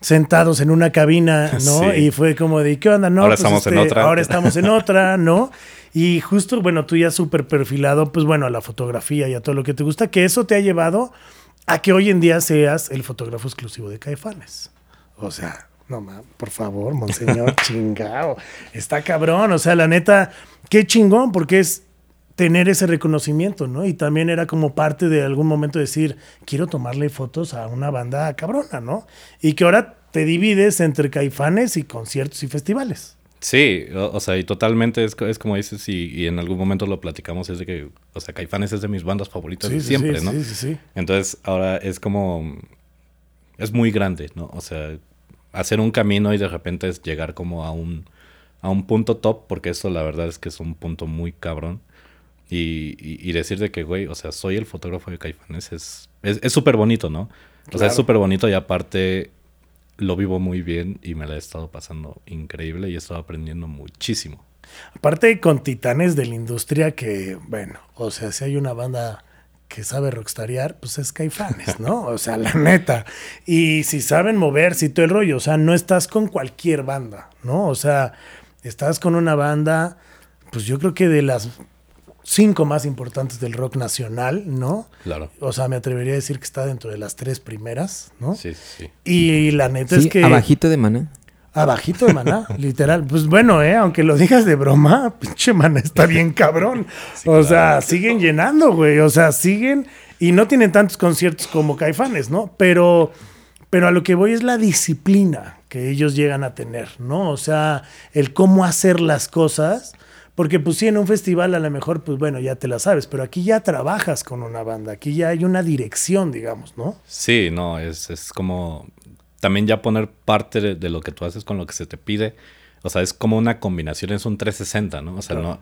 sentados en una cabina, *laughs* ¿no? Sí. Y fue como de, ¿qué onda? No, Ahora pues, estamos en este, otra. Ahora *laughs* estamos en otra, ¿no? Y justo, bueno, tú ya súper perfilado, pues bueno, a la fotografía y a todo lo que te gusta, que eso te ha llevado a que hoy en día seas el fotógrafo exclusivo de Caifanes. O sea, no mames, por favor, monseñor, *laughs* chingao. Está cabrón, o sea, la neta, qué chingón, porque es tener ese reconocimiento, ¿no? Y también era como parte de algún momento decir, quiero tomarle fotos a una banda cabrona, ¿no? Y que ahora te divides entre caifanes y conciertos y festivales. Sí, o, o sea, y totalmente es, es como dices, y, y en algún momento lo platicamos, es de que, o sea, Caifanes es de mis bandas favoritas de siempre, sí, ¿no? Sí, sí, sí. Entonces, ahora es como. Es muy grande, ¿no? O sea, hacer un camino y de repente es llegar como a un, a un punto top, porque eso la verdad es que es un punto muy cabrón. Y, y, y decir de que, güey, o sea, soy el fotógrafo de Caifanes es es es súper bonito, ¿no? O sea, es súper bonito y aparte lo vivo muy bien y me la he estado pasando increíble y he estado aprendiendo muchísimo. Aparte con titanes de la industria que, bueno, o sea, si hay una banda que sabe rockstarear, pues es Caifanes, ¿no? *laughs* O sea, la neta. Y si saben moverse y todo el rollo, o sea, no estás con cualquier banda, ¿no? O sea, estás con una banda, pues yo creo que de las cinco más importantes del rock nacional, ¿no? Claro. O sea, me atrevería a decir que está dentro de las tres primeras, ¿no? Sí, sí, sí. Y la neta Sí, es que... abajito de maná. Abajito de maná, *laughs* literal. Pues bueno, eh, aunque lo digas de broma, *laughs* pinche maná está bien cabrón. Sí, o claro. sea, siguen llenando, güey. O sea, siguen y no tienen tantos conciertos como Caifanes, ¿no? Pero, pero a lo que voy es la disciplina que ellos llegan a tener, ¿no? O sea, el cómo hacer las cosas. Porque pues sí, en un festival a lo mejor, pues bueno, ya te la sabes, pero aquí ya trabajas con una banda, aquí ya hay una dirección, digamos, ¿no? Sí, no, es, es como también ya poner parte de, de lo que tú haces con lo que se te pide. O sea, es como una combinación, es un 360, ¿no? O sea, Claro. no,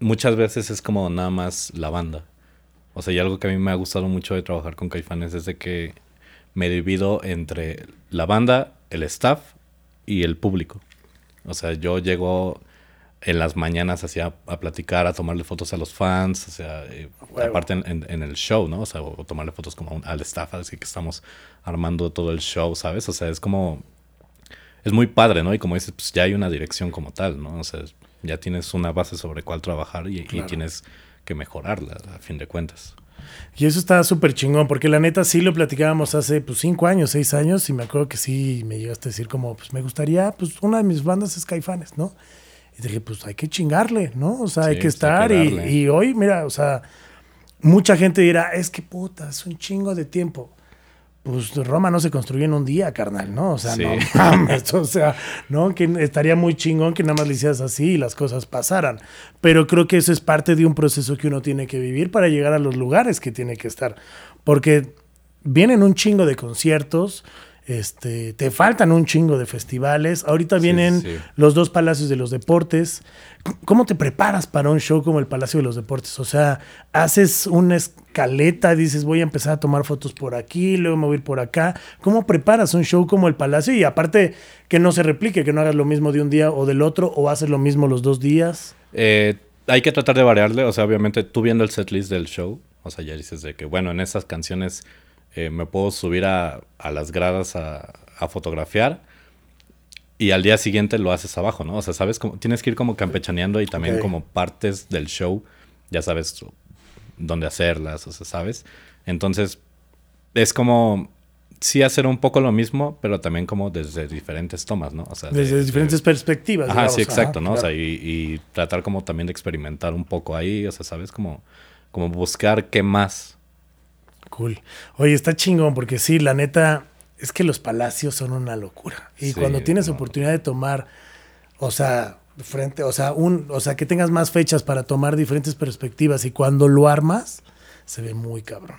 muchas veces es como nada más la banda. O sea, y algo que a mí me ha gustado mucho de trabajar con Caifanes es de que me divido entre la banda, el staff y el público. O sea, yo llego en las mañanas hacia a platicar, a tomarle fotos a los fans, o sea, eh, aparte en, en- en el show, ¿no? O sea, o, o tomarle fotos como un- al staff, así que estamos armando todo el show, ¿sabes? O sea, es como, es muy padre, ¿no? Y como dices, pues ya hay una dirección como tal, ¿no? O sea, ya tienes una base sobre cuál trabajar y, tienes que mejorarla, a fin de cuentas. Y eso está súper chingón, porque la neta sí lo platicábamos hace pues cinco años, seis años, y me acuerdo que sí me llegaste a decir como, pues me gustaría, pues una de mis bandas es Caifanes, ¿no? Y dije, pues hay que chingarle, ¿no? O sea, hay que pues, hay estar. que y, y hoy, mira, o sea, mucha gente dirá, es que puta, es un chingo de tiempo. Pues Roma no se construyó en un día, carnal, ¿no? O sea, Sí. no *laughs* mames, o sea, ¿no? Que estaría muy chingón que nada más le hicieras así y las cosas pasaran. Pero creo que eso es parte de un proceso que uno tiene que vivir para llegar a los lugares que tiene que estar. Porque vienen un chingo de conciertos, este, te faltan un chingo de festivales. Ahorita vienen sí. los dos palacios de los deportes. ¿Cómo te preparas para un show como el Palacio de los Deportes? O sea, haces una escaleta, dices voy a empezar a tomar fotos por aquí, luego me voy a ir por acá. ¿Cómo preparas un show como el Palacio? Y aparte, que no se replique, que no hagas lo mismo de un día o del otro, o haces lo mismo los dos días. Eh, hay que tratar de variarle, o sea, obviamente tú viendo el setlist del show, o sea, ya dices de que, bueno, en esas canciones eh, me puedo subir a, a las gradas a, a fotografiar y al día siguiente lo haces abajo, ¿no? O sea, sabes, como, tienes que ir como campechaneando y también como partes del show, ya sabes dónde hacerlas, o sea, ¿sabes? Entonces, es como, sí hacer un poco lo mismo, pero también como desde diferentes tomas, ¿no? O sea, de- Desde de- diferentes perspectivas. Ajá, digamos. sí, exacto, Ajá, ¿no? O sea, y, y tratar como también de experimentar un poco ahí, o sea, ¿sabes? Como, como buscar qué más. Cool. Oye, está chingón porque sí, la neta, es que los palacios son una locura. Y Sí, cuando tienes no. oportunidad de tomar, o sea, frente, o sea, un, o sea, que tengas más fechas para tomar diferentes perspectivas y cuando lo armas, se ve muy cabrón.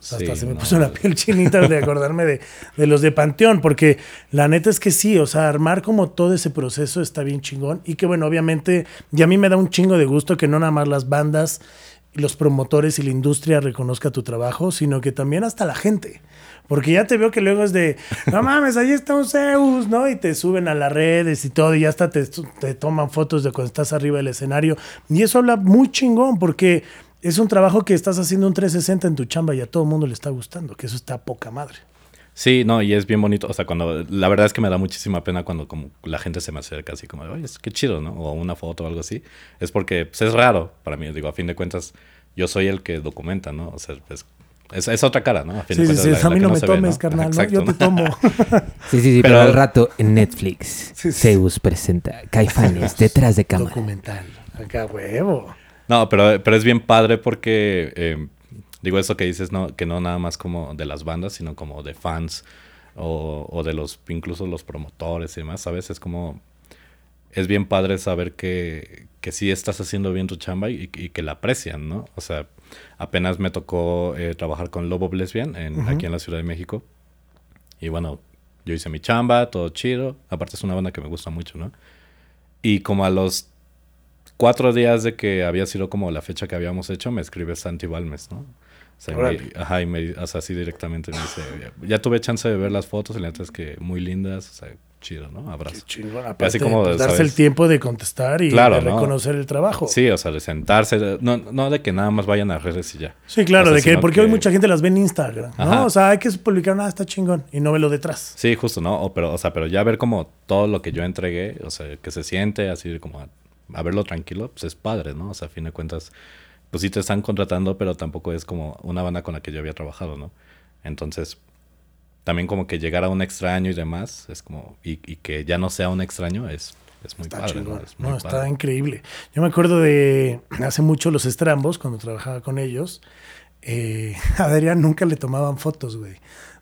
O sea, hasta se me no. puso la piel chinita de acordarme de, de los de Panteón, porque la neta es que sí, o sea, armar como todo ese proceso está bien chingón y que bueno, obviamente, y a mí me da un chingo de gusto que no nada más las bandas, los promotores y la industria reconozca tu trabajo, sino que también hasta la gente. Porque ya te veo que luego es de, no mames, ahí está un Zeus, ¿no? Y te suben a las redes y todo, y hasta te, te toman fotos de cuando estás arriba del escenario. Y eso habla muy chingón, porque es un trabajo que estás haciendo un 360 en tu chamba y a todo el mundo le está gustando, que eso está poca madre. Sí, no, y es bien bonito. O sea, cuando. La verdad es que me da muchísima pena cuando como la gente se me acerca así como, oye, es- qué chido, ¿no? O una foto o algo así. Es porque pues, es raro para mí. Digo, a fin de cuentas, yo soy el que documenta, ¿no? O sea, es, es, es otra cara, ¿no? A fin Sí, de sí, cuentas, sí, la- a mí que no me se ve, tomes, ¿no? carnal, ¿no? Exacto, yo te tomo. *laughs* Sí, sí, sí, pero, Pero- al rato en Netflix, Sí, sí. Zeus presenta Caifanes *laughs* detrás de cámara. Documental. Acá huevo. No, pero, pero es bien padre porque, eh, digo, eso que dices, no, que no nada más como de las bandas, sino como de fans o, o de los, incluso los promotores y demás, ¿sabes? Es como, es bien padre saber que, que sí estás haciendo bien tu chamba y, y que la aprecian, ¿no? O sea, apenas me tocó eh, trabajar con Lobo Lesbian en, aquí en la Ciudad de México. Y bueno, yo hice mi chamba, todo chido. Aparte es una banda que me gusta mucho, ¿no? Y como a los cuatro días de que había sido como la fecha que habíamos hecho, me escribe Santi Balmes, ¿no? Sea, me- ajá, y me, o sea, así directamente me dice, ya tuve chance de ver las fotos y la neta es que muy lindas, o sea, chido, ¿no? Qué Abrazo. chingón. Aparte, como, pues, darse el tiempo de contestar y Claro, de ¿no? reconocer el trabajo. Sí, o sea, de sentarse, no, no de que nada más vayan a redes y ya. Sí, claro, O sea, de que, porque hoy mucha gente las ve en Instagram, ¿no? Ajá. O sea, hay que publicar, nada, está chingón, y no ve lo detrás. Sí, justo, ¿no? O, pero, o sea, pero ya ver como todo lo que yo entregué, o sea, que se siente así como a, a verlo tranquilo, pues es padre, ¿no? O sea, a fin de cuentas, pues sí te están contratando, pero tampoco es como una banda con la que yo había trabajado, ¿no? Entonces, también como que llegar a un extraño y demás, es como, y, y que ya no sea un extraño, es, es muy Está padre. ¿no? Es muy No, está increíble. Yo me acuerdo de hace mucho los estrambos, cuando trabajaba con ellos. eh, *laughs* a Adrián nunca le tomaban fotos, güey.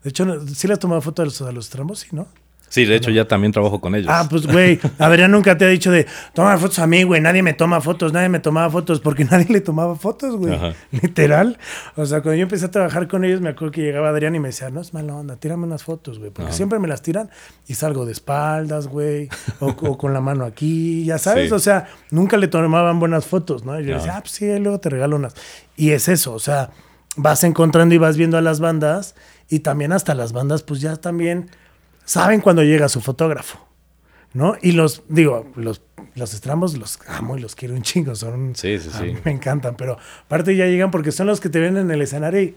De hecho, sí les tomaba fotos a los, a los estrambos, sí, ¿no? Sí, de hecho ya también trabajo con ellos. Ah, pues, güey, Adrián nunca te ha dicho de, toma fotos a mí, güey, nadie me toma fotos, nadie me tomaba fotos, porque *laughs* nadie le tomaba fotos, güey. Literal. O sea, cuando yo empecé a trabajar con ellos, me acuerdo que llegaba Adrián y me decía, no es mala onda, tírame unas fotos, güey, porque Ajá. siempre me las tiran y salgo de espaldas, güey, o, o con la mano aquí, ya sabes, Sí. o sea, nunca le tomaban buenas fotos, ¿no? Y yo Ajá. decía, ah, pues sí, luego te regalo unas. Y es eso, o sea, vas encontrando y vas viendo a las bandas y también hasta las bandas, pues ya también saben cuando llega su fotógrafo, ¿no? Y los, digo, los, los estrambos los amo y los quiero un chingo, son... Sí, sí, sí. me encantan, pero aparte ya llegan porque son los que te ven en el escenario y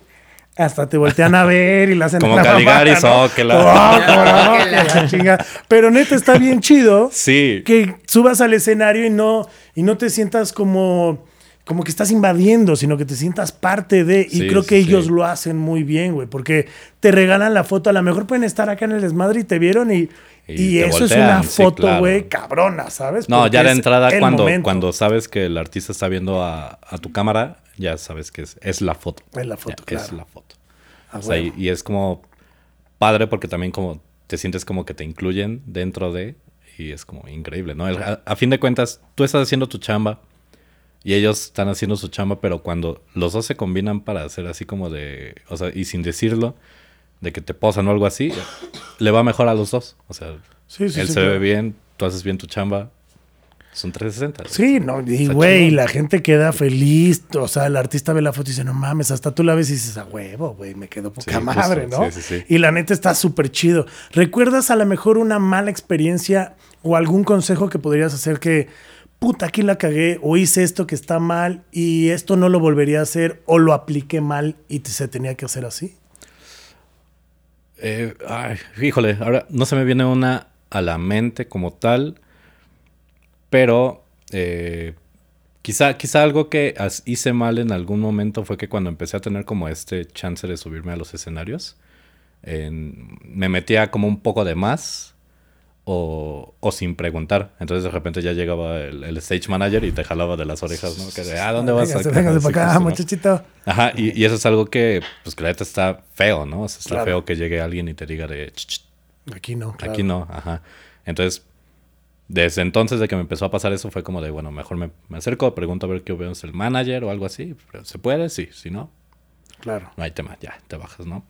hasta te voltean a ver y la hacen Como la Caligari, ¿no? Oh, cómo *laughs* no, que la chinga. Pero neta está bien chido Sí. que subas al escenario y no, y no te sientas como, como que estás invadiendo, sino que te sientas parte de. Y Sí, creo sí, que ellos sí. lo hacen muy bien, güey, porque te regalan la foto. A lo mejor pueden estar acá en el desmadre y te vieron y, Y, eso es una foto, claro. güey, cabrona, ¿sabes? No, Porque ya es entrada, cuando, momento. cuando sabes que el artista está viendo a, a tu cámara, ya sabes que es, es la foto. Es la foto, Ya, Es claro. la foto. Ah, O sea, y, es como padre porque también como te sientes como que te incluyen dentro de y es como increíble, ¿no? El- A, a fin de cuentas, tú estás haciendo tu chamba y ellos están haciendo su chamba, pero cuando los dos se combinan para hacer así como de, o sea, y sin decirlo, de que te posan o algo así, *coughs* le va mejor a los dos. O sea, Sí, sí, él sí, se ve bien, tú haces bien tu chamba. Son 360. Sí, no, y güey, la gente queda feliz, o sea, el artista ve la foto y dice, no mames, hasta tú la ves y dices, a huevo, güey, me quedó poca madre, justo, ¿no? sí, sí, sí. Y la neta está súper chido. ¿Recuerdas a lo mejor una mala experiencia o algún consejo que podrías hacer que, puta, aquí la cagué, o hice esto que está mal y esto no lo volvería a hacer, o lo apliqué mal y se tenía que hacer así? Eh, ay, híjole, ahora no se me viene una a la mente como tal, pero eh, quizá, quizá algo que hice mal en algún momento fue que cuando empecé a tener como este chance de subirme a los escenarios, en- me metía como un poco de más o, o sin preguntar. Entonces de repente ya llegaba el, el stage manager y te jalaba de las orejas, ¿no? Que de, ah, ¿dónde vas? Véngase, véngase para acá, muchachito. Ajá, y, y eso es algo que, pues que la neta está feo, ¿no? O sea, está Claro. feo que llegue alguien y te diga de, "Ch, ch, Aquí no, claro. aquí no, ajá. Entonces, desde entonces de que me empezó a pasar eso, fue como de, bueno, mejor me, me acerco, pregunto a ver qué veo, es el manager o algo así. ¿Se puede? Sí, si no, Claro. no hay tema, ya, te bajas, ¿no?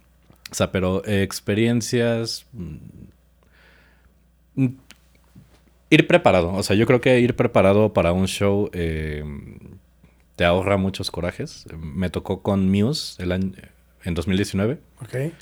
O sea, pero eh, experiencias... mm, ir preparado, o sea, yo creo que ir preparado para un show eh, te ahorra muchos corajes. Me tocó con Muse el año, en 2019, Ok.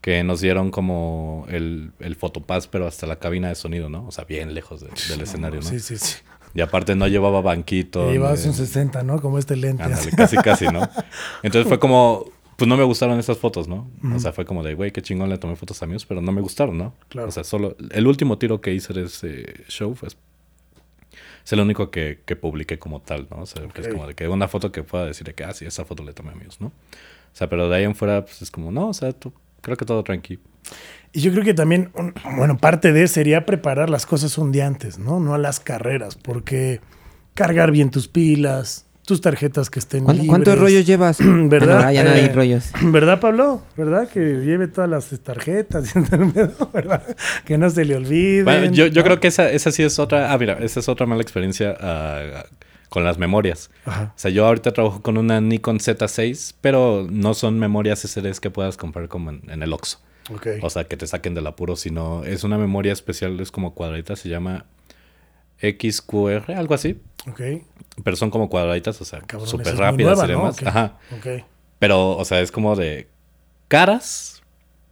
que nos dieron como el, el fotopass, pero hasta la cabina de sonido, ¿no? O sea, bien lejos de- del escenario, ¿no? Sí, sí, sí. Y aparte no llevaba banquito. Y llevabas un 60, ¿no? Como este lente. Ándale, casi, casi, ¿no? *laughs* Entonces fue como, pues no me gustaron esas fotos, ¿no? O sea, fue como de, güey, qué chingón le tomé fotos a Muse, pero no me gustaron, ¿no? Claro. O sea, solo, el último tiro que hice de ese show fue, es el único que, que publiqué como tal, ¿no? O sea, que es como de que una foto que pueda decir de que, ah, sí, esa foto le tomé a Muse, ¿no? O sea, pero de ahí en fuera, pues es como, no, o sea, tú, creo que todo tranqui. Y yo creo que también, un- bueno, parte de sería preparar las cosas un día antes, ¿no? No a las carreras, porque cargar bien tus pilas, tus tarjetas que estén ¿Cuánto- libres. ¿Cuántos rollos llevas? *clears throat* ¿Verdad? Ya no hay Eh, rollos. ¿Verdad, Pablo? ¿Verdad? Que lleve todas las tarjetas, *laughs* ¿verdad? Que no se le olviden. Bueno, yo, yo creo que esa, esa sí es otra, ah, mira, esa es otra mala experiencia ah, con las memorias. Ajá. O sea, yo ahorita trabajo con una Nikon Z6, pero no son memorias SSDs que puedas comprar como en, en el Oxxo. Ok. O sea, que te saquen del apuro, sino es una memoria especial, es como cuadradita, se llama XQR, algo así. Ok. Pero son como cuadraditas, o sea, súper rápidas nueva, y ¿no? demás. Ajá. Ok. Pero, o sea, es como de caras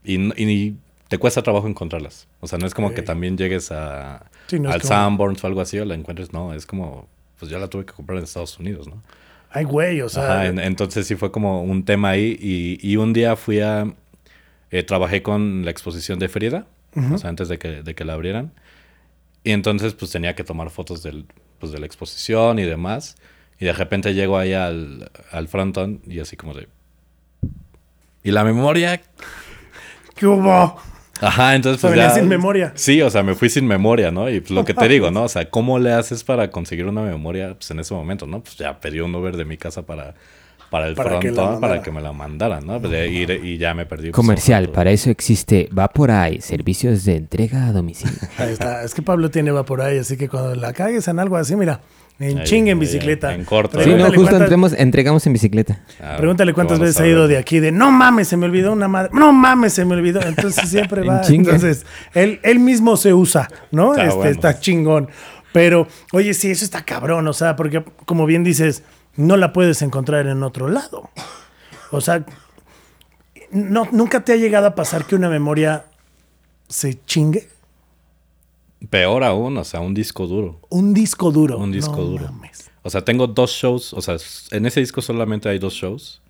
y, y te cuesta trabajo encontrarlas. O sea, no es como que también llegues a, Sí, no es al como- Sanborns o algo así o la encuentres. No, es como, pues yo la tuve que comprar en Estados Unidos, ¿no? Ay, güey, o sea. Ajá, en- entonces sí fue como un tema ahí. Y, y un día fui a. eh, trabajé con la exposición de Frida, o sea, antes de que, de que la abrieran. Y entonces, pues tenía que tomar fotos del, pues, de la exposición y demás. Y de repente llego ahí al, al frontón y así como de. Y la memoria. ¿Qué hubo? Ajá, entonces pues ya- sin memoria. Sí, o sea, me fui sin memoria, ¿no? Y pues lo que te digo, ¿no? O sea, ¿cómo le haces para conseguir una memoria pues, en ese momento, ¿no? Pues ya pedí un Uber de mi casa para, para el Para que la frontón, para que me la mandaran, ¿no? Pues, de ir y ya me perdí. pues, Comercial, para eso existe Vaporay, servicios de entrega a domicilio. *laughs* Ahí está. Es que Pablo tiene va por ahí, así que cuando la cagues en algo así, mira, en Ahí, chingue en ahí, bicicleta. en corto. Sí, no, justo cuántas- entremos- entregamos en bicicleta. Ah, Pregúntale cuántas ¿cómo no veces ha ido de aquí de no mames, se me olvidó una madre. No mames, se me olvidó. Entonces siempre *laughs* va. Entonces, él, él mismo se usa, ¿no? Está este, bueno. Está chingón. Pero, oye, sí, eso está cabrón. O sea, porque como bien dices, no la puedes encontrar en otro lado. O sea, no, nunca te ha llegado a pasar que una memoria se chingue. Peor aún, o sea, un disco duro. Un disco duro. Un disco No duro. mames. O sea, tengo dos shows, o sea, en ese disco solamente hay dos shows.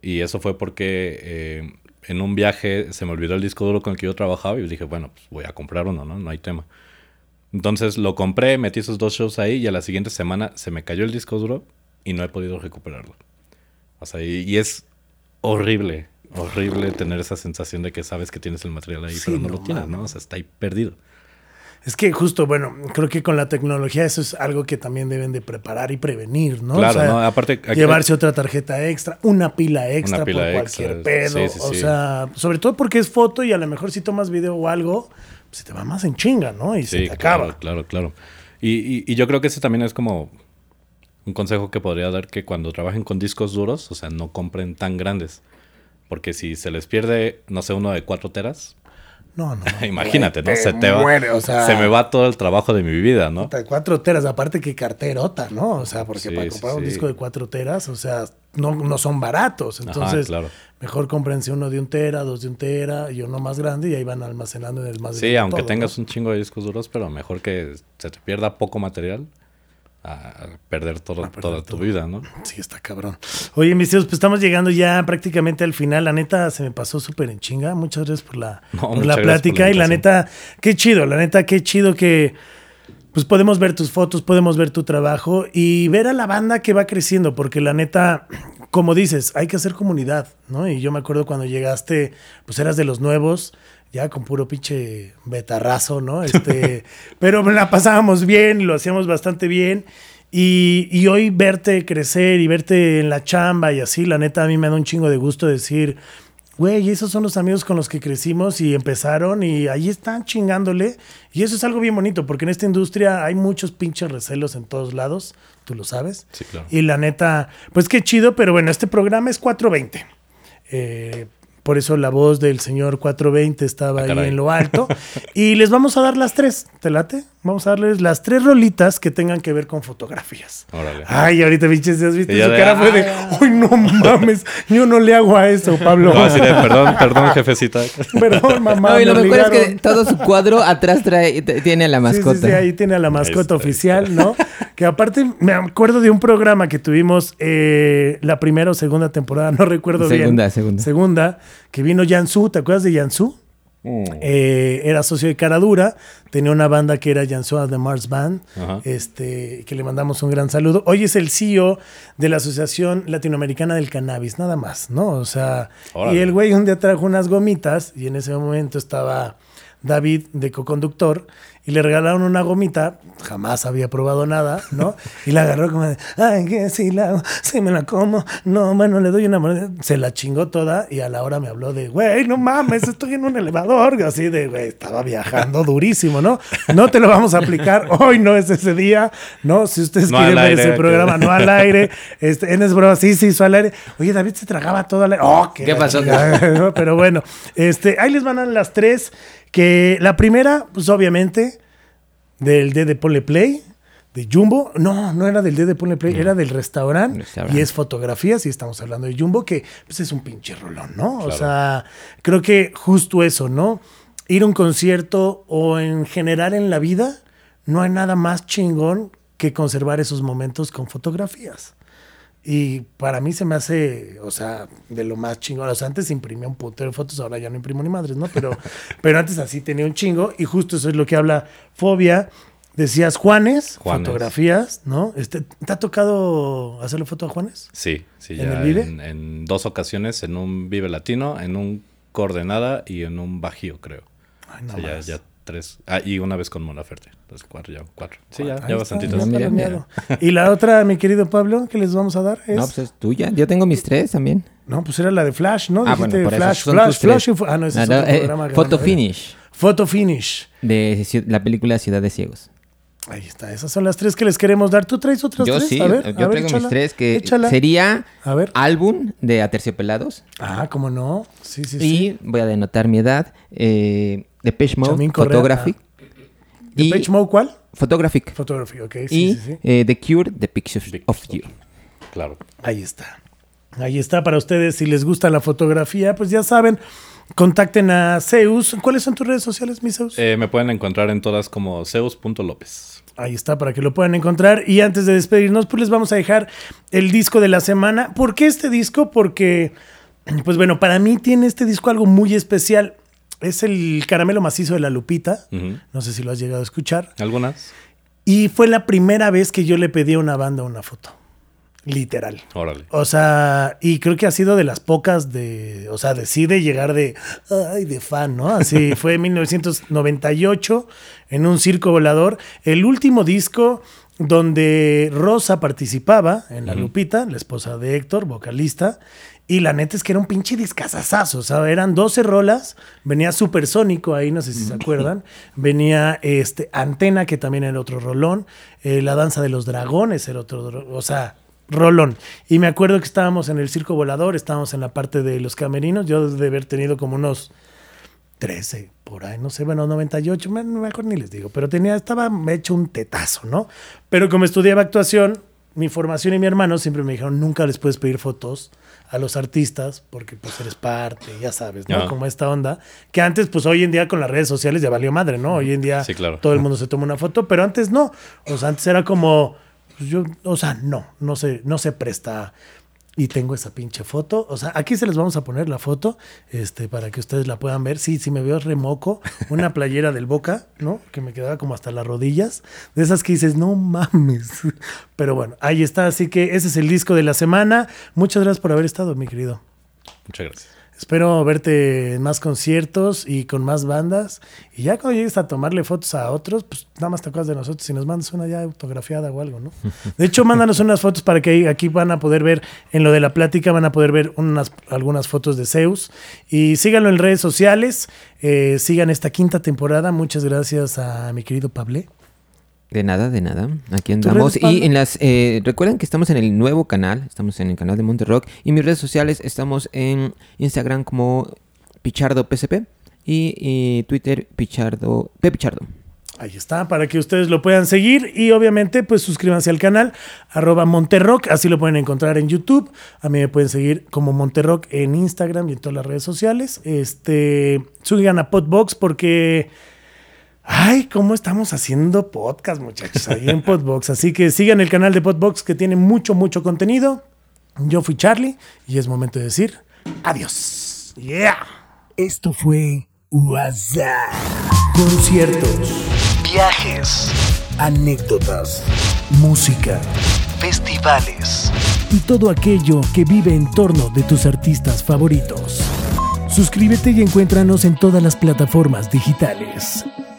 Y eso fue porque eh, en un viaje se me olvidó el disco duro con el que yo trabajaba y dije, bueno, pues voy a comprar uno, ¿no? No hay tema. Entonces lo compré, metí esos dos shows ahí y a la siguiente semana se me cayó el disco duro y no he podido recuperarlo. O sea, y, y es horrible. Horrible tener esa sensación de que sabes que tienes el material ahí, Sí, pero no, no lo tienes, ¿no? O sea, está ahí perdido. Es que justo, bueno, creo que con la tecnología eso es algo que también deben de preparar y prevenir, ¿no? Claro, O sea, ¿no? Aparte, aquí- llevarse otra tarjeta extra, una pila extra Una pila por extra, cualquier pedo. sí, sí, O sí. sea, sobre todo porque es foto y a lo mejor si tomas video o algo, pues se te va más en chinga, ¿no? Y se te acaba. Claro, claro. Y, y- y yo creo que ese también es como un consejo que podría dar que cuando trabajen con discos duros, o sea, no compren tan grandes. Porque si se les pierde, no sé, uno de 4 teras, No, no. *laughs* imagínate, ¿no? Te Se te va. muere, o sea, se me va todo el trabajo de mi vida, ¿no? puta, Cuatro teras, aparte que carterota, ¿no? O sea, porque Sí, para sí, comprar un sí. disco de cuatro teras, o sea, no, no son baratos. Ajá, Entonces, claro. mejor cómprense uno de un tera, dos de un tera y uno más grande y ahí van almacenando en el más Sí, aunque todo, tengas ¿no? un chingo de discos duros, pero mejor que se te pierda poco material a perder todo, A perder toda tu vida, ¿no? Sí, está cabrón. Oye, mis tíos, pues estamos llegando ya prácticamente al final. La neta se me pasó súper en chinga. Muchas gracias por la, No, por muchas la por plática. la y la neta, qué chido, la neta, qué chido que pues podemos ver tus fotos, podemos ver tu trabajo y ver a la banda que va creciendo, porque la neta, como dices, hay que hacer comunidad, ¿no? Y yo me acuerdo cuando llegaste, pues eras de los nuevos, ya con puro pinche betarrazo, ¿no? *laughs* Este, pero la pasábamos bien, lo hacíamos bastante bien. Y, y hoy verte crecer y verte en la chamba y así, la neta, a mí me da un chingo de gusto decir, güey, esos son los amigos con los que crecimos y empezaron y ahí están chingándole. Y eso es algo bien bonito, porque en esta industria hay muchos pinches recelos en todos lados, tú lo sabes. Sí, claro. Y la neta, pues qué chido, pero bueno, este programa es 420. Eh, por eso la voz del señor 420 estaba Ah, ahí caray. en lo alto. *laughs* y les vamos a dar las tres, ¿te late? Vamos a darles las tres rolitas que tengan que ver con fotografías. Órale. Ay, ahorita, pinches, ¿has visto su de, cara? Fue de, ay. ¡ay, no mames! Yo no le hago a eso, Pablo. No, así de, *laughs* perdón, perdón, jefecita. Perdón, mamá. No, y lo me mejor es que todo su cuadro atrás trae, tiene a la mascota. Sí, sí, ahí tiene a la mascota está, ahí oficial, ¿no? Que aparte me acuerdo de un programa que tuvimos eh, la primera o segunda temporada, *laughs* no recuerdo bien. Segunda, segunda. Segunda, que vino Yansu, ¿te acuerdas de Yansu? Eh, era socio de Caradura, tenía una banda que era Yansu de Mars Band, Ajá. este, que le mandamos un gran saludo. Hoy es el CEO de la Asociación Latinoamericana del Cannabis, nada más, ¿no? O sea, Órale. y el güey un día trajo unas gomitas y en ese momento estaba David de coconductor y le regalaron una gomita, jamás había probado nada, ¿no? Y la agarró como de, ay, que si la hago, si me la como, no, bueno, le doy una mordida". Se la chingó toda y a la hora me habló de, güey, no mames, estoy en un elevador, así de, güey, estaba viajando durísimo, ¿no? No te lo vamos a aplicar, hoy no es ese día, ¿no? Si ustedes No quieren ver aire, ese que- programa, no al aire, este, en es broma, sí, sí, hizo al aire. Oye, David se tragaba todo al aire. Oh, ¿Qué pasó? chingada, Pero bueno, este, ahí les van a las tres. Que la primera, pues obviamente, del D de Pole Play, de Jumbo. No, no era del D de Pole Play, era del restaurante. Restaurante. Y es fotografías, y estamos hablando de Jumbo, que pues es un pinche rolón, ¿no? O sea, creo que justo eso, ¿no? Ir a un concierto o en general en la vida, no hay nada más chingón que conservar esos momentos con fotografías. Y para mí se me hace, o sea, de lo más chingón. O sea, antes imprimía un putero de fotos, ahora ya no imprimo ni madres, ¿no? Pero, *laughs* pero antes así tenía un chingo. Y justo eso es lo que habla Fobia. Decías Juanes, Juanes. fotografías, ¿no? Este, ¿Te ha tocado hacerle foto a Juanes? Sí, sí, ¿En ya el Vive? En, en dos ocasiones, en un Vive Latino, en un Coordenada y en un Bajío, creo. Ay, O no sea, ya, más. ya tres. Ah, y una vez con Mona Ferte. Entonces, cuatro, ya cuatro. Sí, ya, Ahí ya bastantitos. Mira, premiado. Y la otra, mi querido Pablo, que les vamos a dar es... No, pues es tuya. Yo tengo mis tres también. No, pues era la de Flash, ¿no? Ah, Dijiste bueno, por eso Flash, son Flash. Flash. info- Ah, no, ese es no, otro eh, programa. Photo. Finish Photo Finish. de la película Ciudad de Ciegos. Ahí está, esas son las tres que les queremos dar. ¿Tú traes otras Yo tres? sí, a ver, yo a ver, traigo mis tres que échala. sería A ver. álbum de Aterciopelados Ah, ¿cómo no? Sí, sí, y sí. voy a denotar mi edad eh, Depeche Mode Photographic y ¿Depeche Mode cuál? Photographic Photography, ok, sí, y sí, sí. eh, The Cure The Pictures Big of. You. Claro. Ahí está. Ahí está para ustedes. Si les gusta la fotografía, pues ya saben, contacten a Zeus. ¿Cuáles son tus redes sociales, mi Zeus? Eh, me pueden encontrar en todas como Zeus.lópez. Ahí está para que lo puedan encontrar. Y antes de despedirnos, pues les vamos a dejar el disco de la semana. ¿Por qué este disco? Porque, pues bueno, para mí tiene este disco algo muy especial. Es el caramelo macizo de la Lupita. No sé si lo has llegado a escuchar. ¿Algunas? Y fue la primera vez que yo le pedí a una banda una foto. literal. Órale. O sea, y creo que ha sido de las pocas de, o sea, decide llegar de, ay, de fan, ¿no? Así *laughs* fue en 1998 en un circo volador. El último disco donde Rosa participaba en La Lupita, la esposa de Héctor, vocalista. Y la neta es que era un pinche discazazazo. O sea, eran 12 rolas. Venía Supersónico ahí, no sé si se acuerdan. Venía este, Antena, que también era otro rolón. eh, la Danza de los Dragones era otro. O sea, rolón. Y me acuerdo que estábamos en el circo volador, estábamos en la parte de los camerinos. Yo de haber tenido como unos 13, por ahí, no sé, bueno, 98, me- mejor ni les digo, pero tenía, estaba hecho un tetazo, ¿no? Pero como estudiaba actuación, mi formación y mi hermano siempre me dijeron, nunca les puedes pedir fotos a los artistas, porque pues eres parte, ya sabes, ¿no? Como esta onda, que antes, pues hoy en día con las redes sociales ya valió madre, ¿no? Hoy en día Sí, claro. todo el mundo se toma una foto, pero antes no, o sea, antes era como, pues, yo, o sea, no, no se, no se presta y tengo esa pinche foto. O sea, aquí se les vamos a poner la foto este, para que ustedes la puedan ver. Sí, sí me veo remoco. Una playera del Boca, ¿no? Que me quedaba como hasta las rodillas. De esas que dices, no mames. Pero bueno, ahí está. Así que ese es el disco de la semana. Muchas gracias por haber estado, mi querido. Muchas gracias. Espero verte en más conciertos y con más bandas. Y ya cuando llegues a tomarle fotos a otros, pues nada más te acuerdas de nosotros y nos mandas una ya autografiada o algo, ¿no? De hecho, mándanos unas fotos para que aquí van a poder ver, en lo de la plática, van a poder ver unas, algunas fotos de Zeus. Y síganlo en redes sociales. eh, sigan esta quinta temporada. Muchas gracias a mi querido Pablé. De nada, de nada. Aquí ¿Tus andamos. Y en las. eh, recuerden que estamos en el nuevo canal. Estamos en el canal de Monterrock. Y mis redes sociales estamos en Instagram como Pichardo PSP. Y, y Twitter Pichardo. P Pichardo. Ahí está, para que ustedes lo puedan seguir y obviamente pues suscríbanse al canal arroba Monterrock, así lo pueden encontrar en YouTube, a mí me pueden seguir como Monterrock en Instagram y en todas las redes sociales, este, sigan a Podbox porque, ay, cómo estamos haciendo podcast muchachos, ahí en Podbox, así que sigan el canal de Podbox que tiene mucho, mucho contenido, yo fui Charlie y es momento de decir adiós, yeah. Esto fue WhatsApp. Conciertos, viajes, anécdotas, música, festivales. Y todo aquello que vive en torno de tus artistas favoritos. Suscríbete y encuéntranos en todas las plataformas digitales.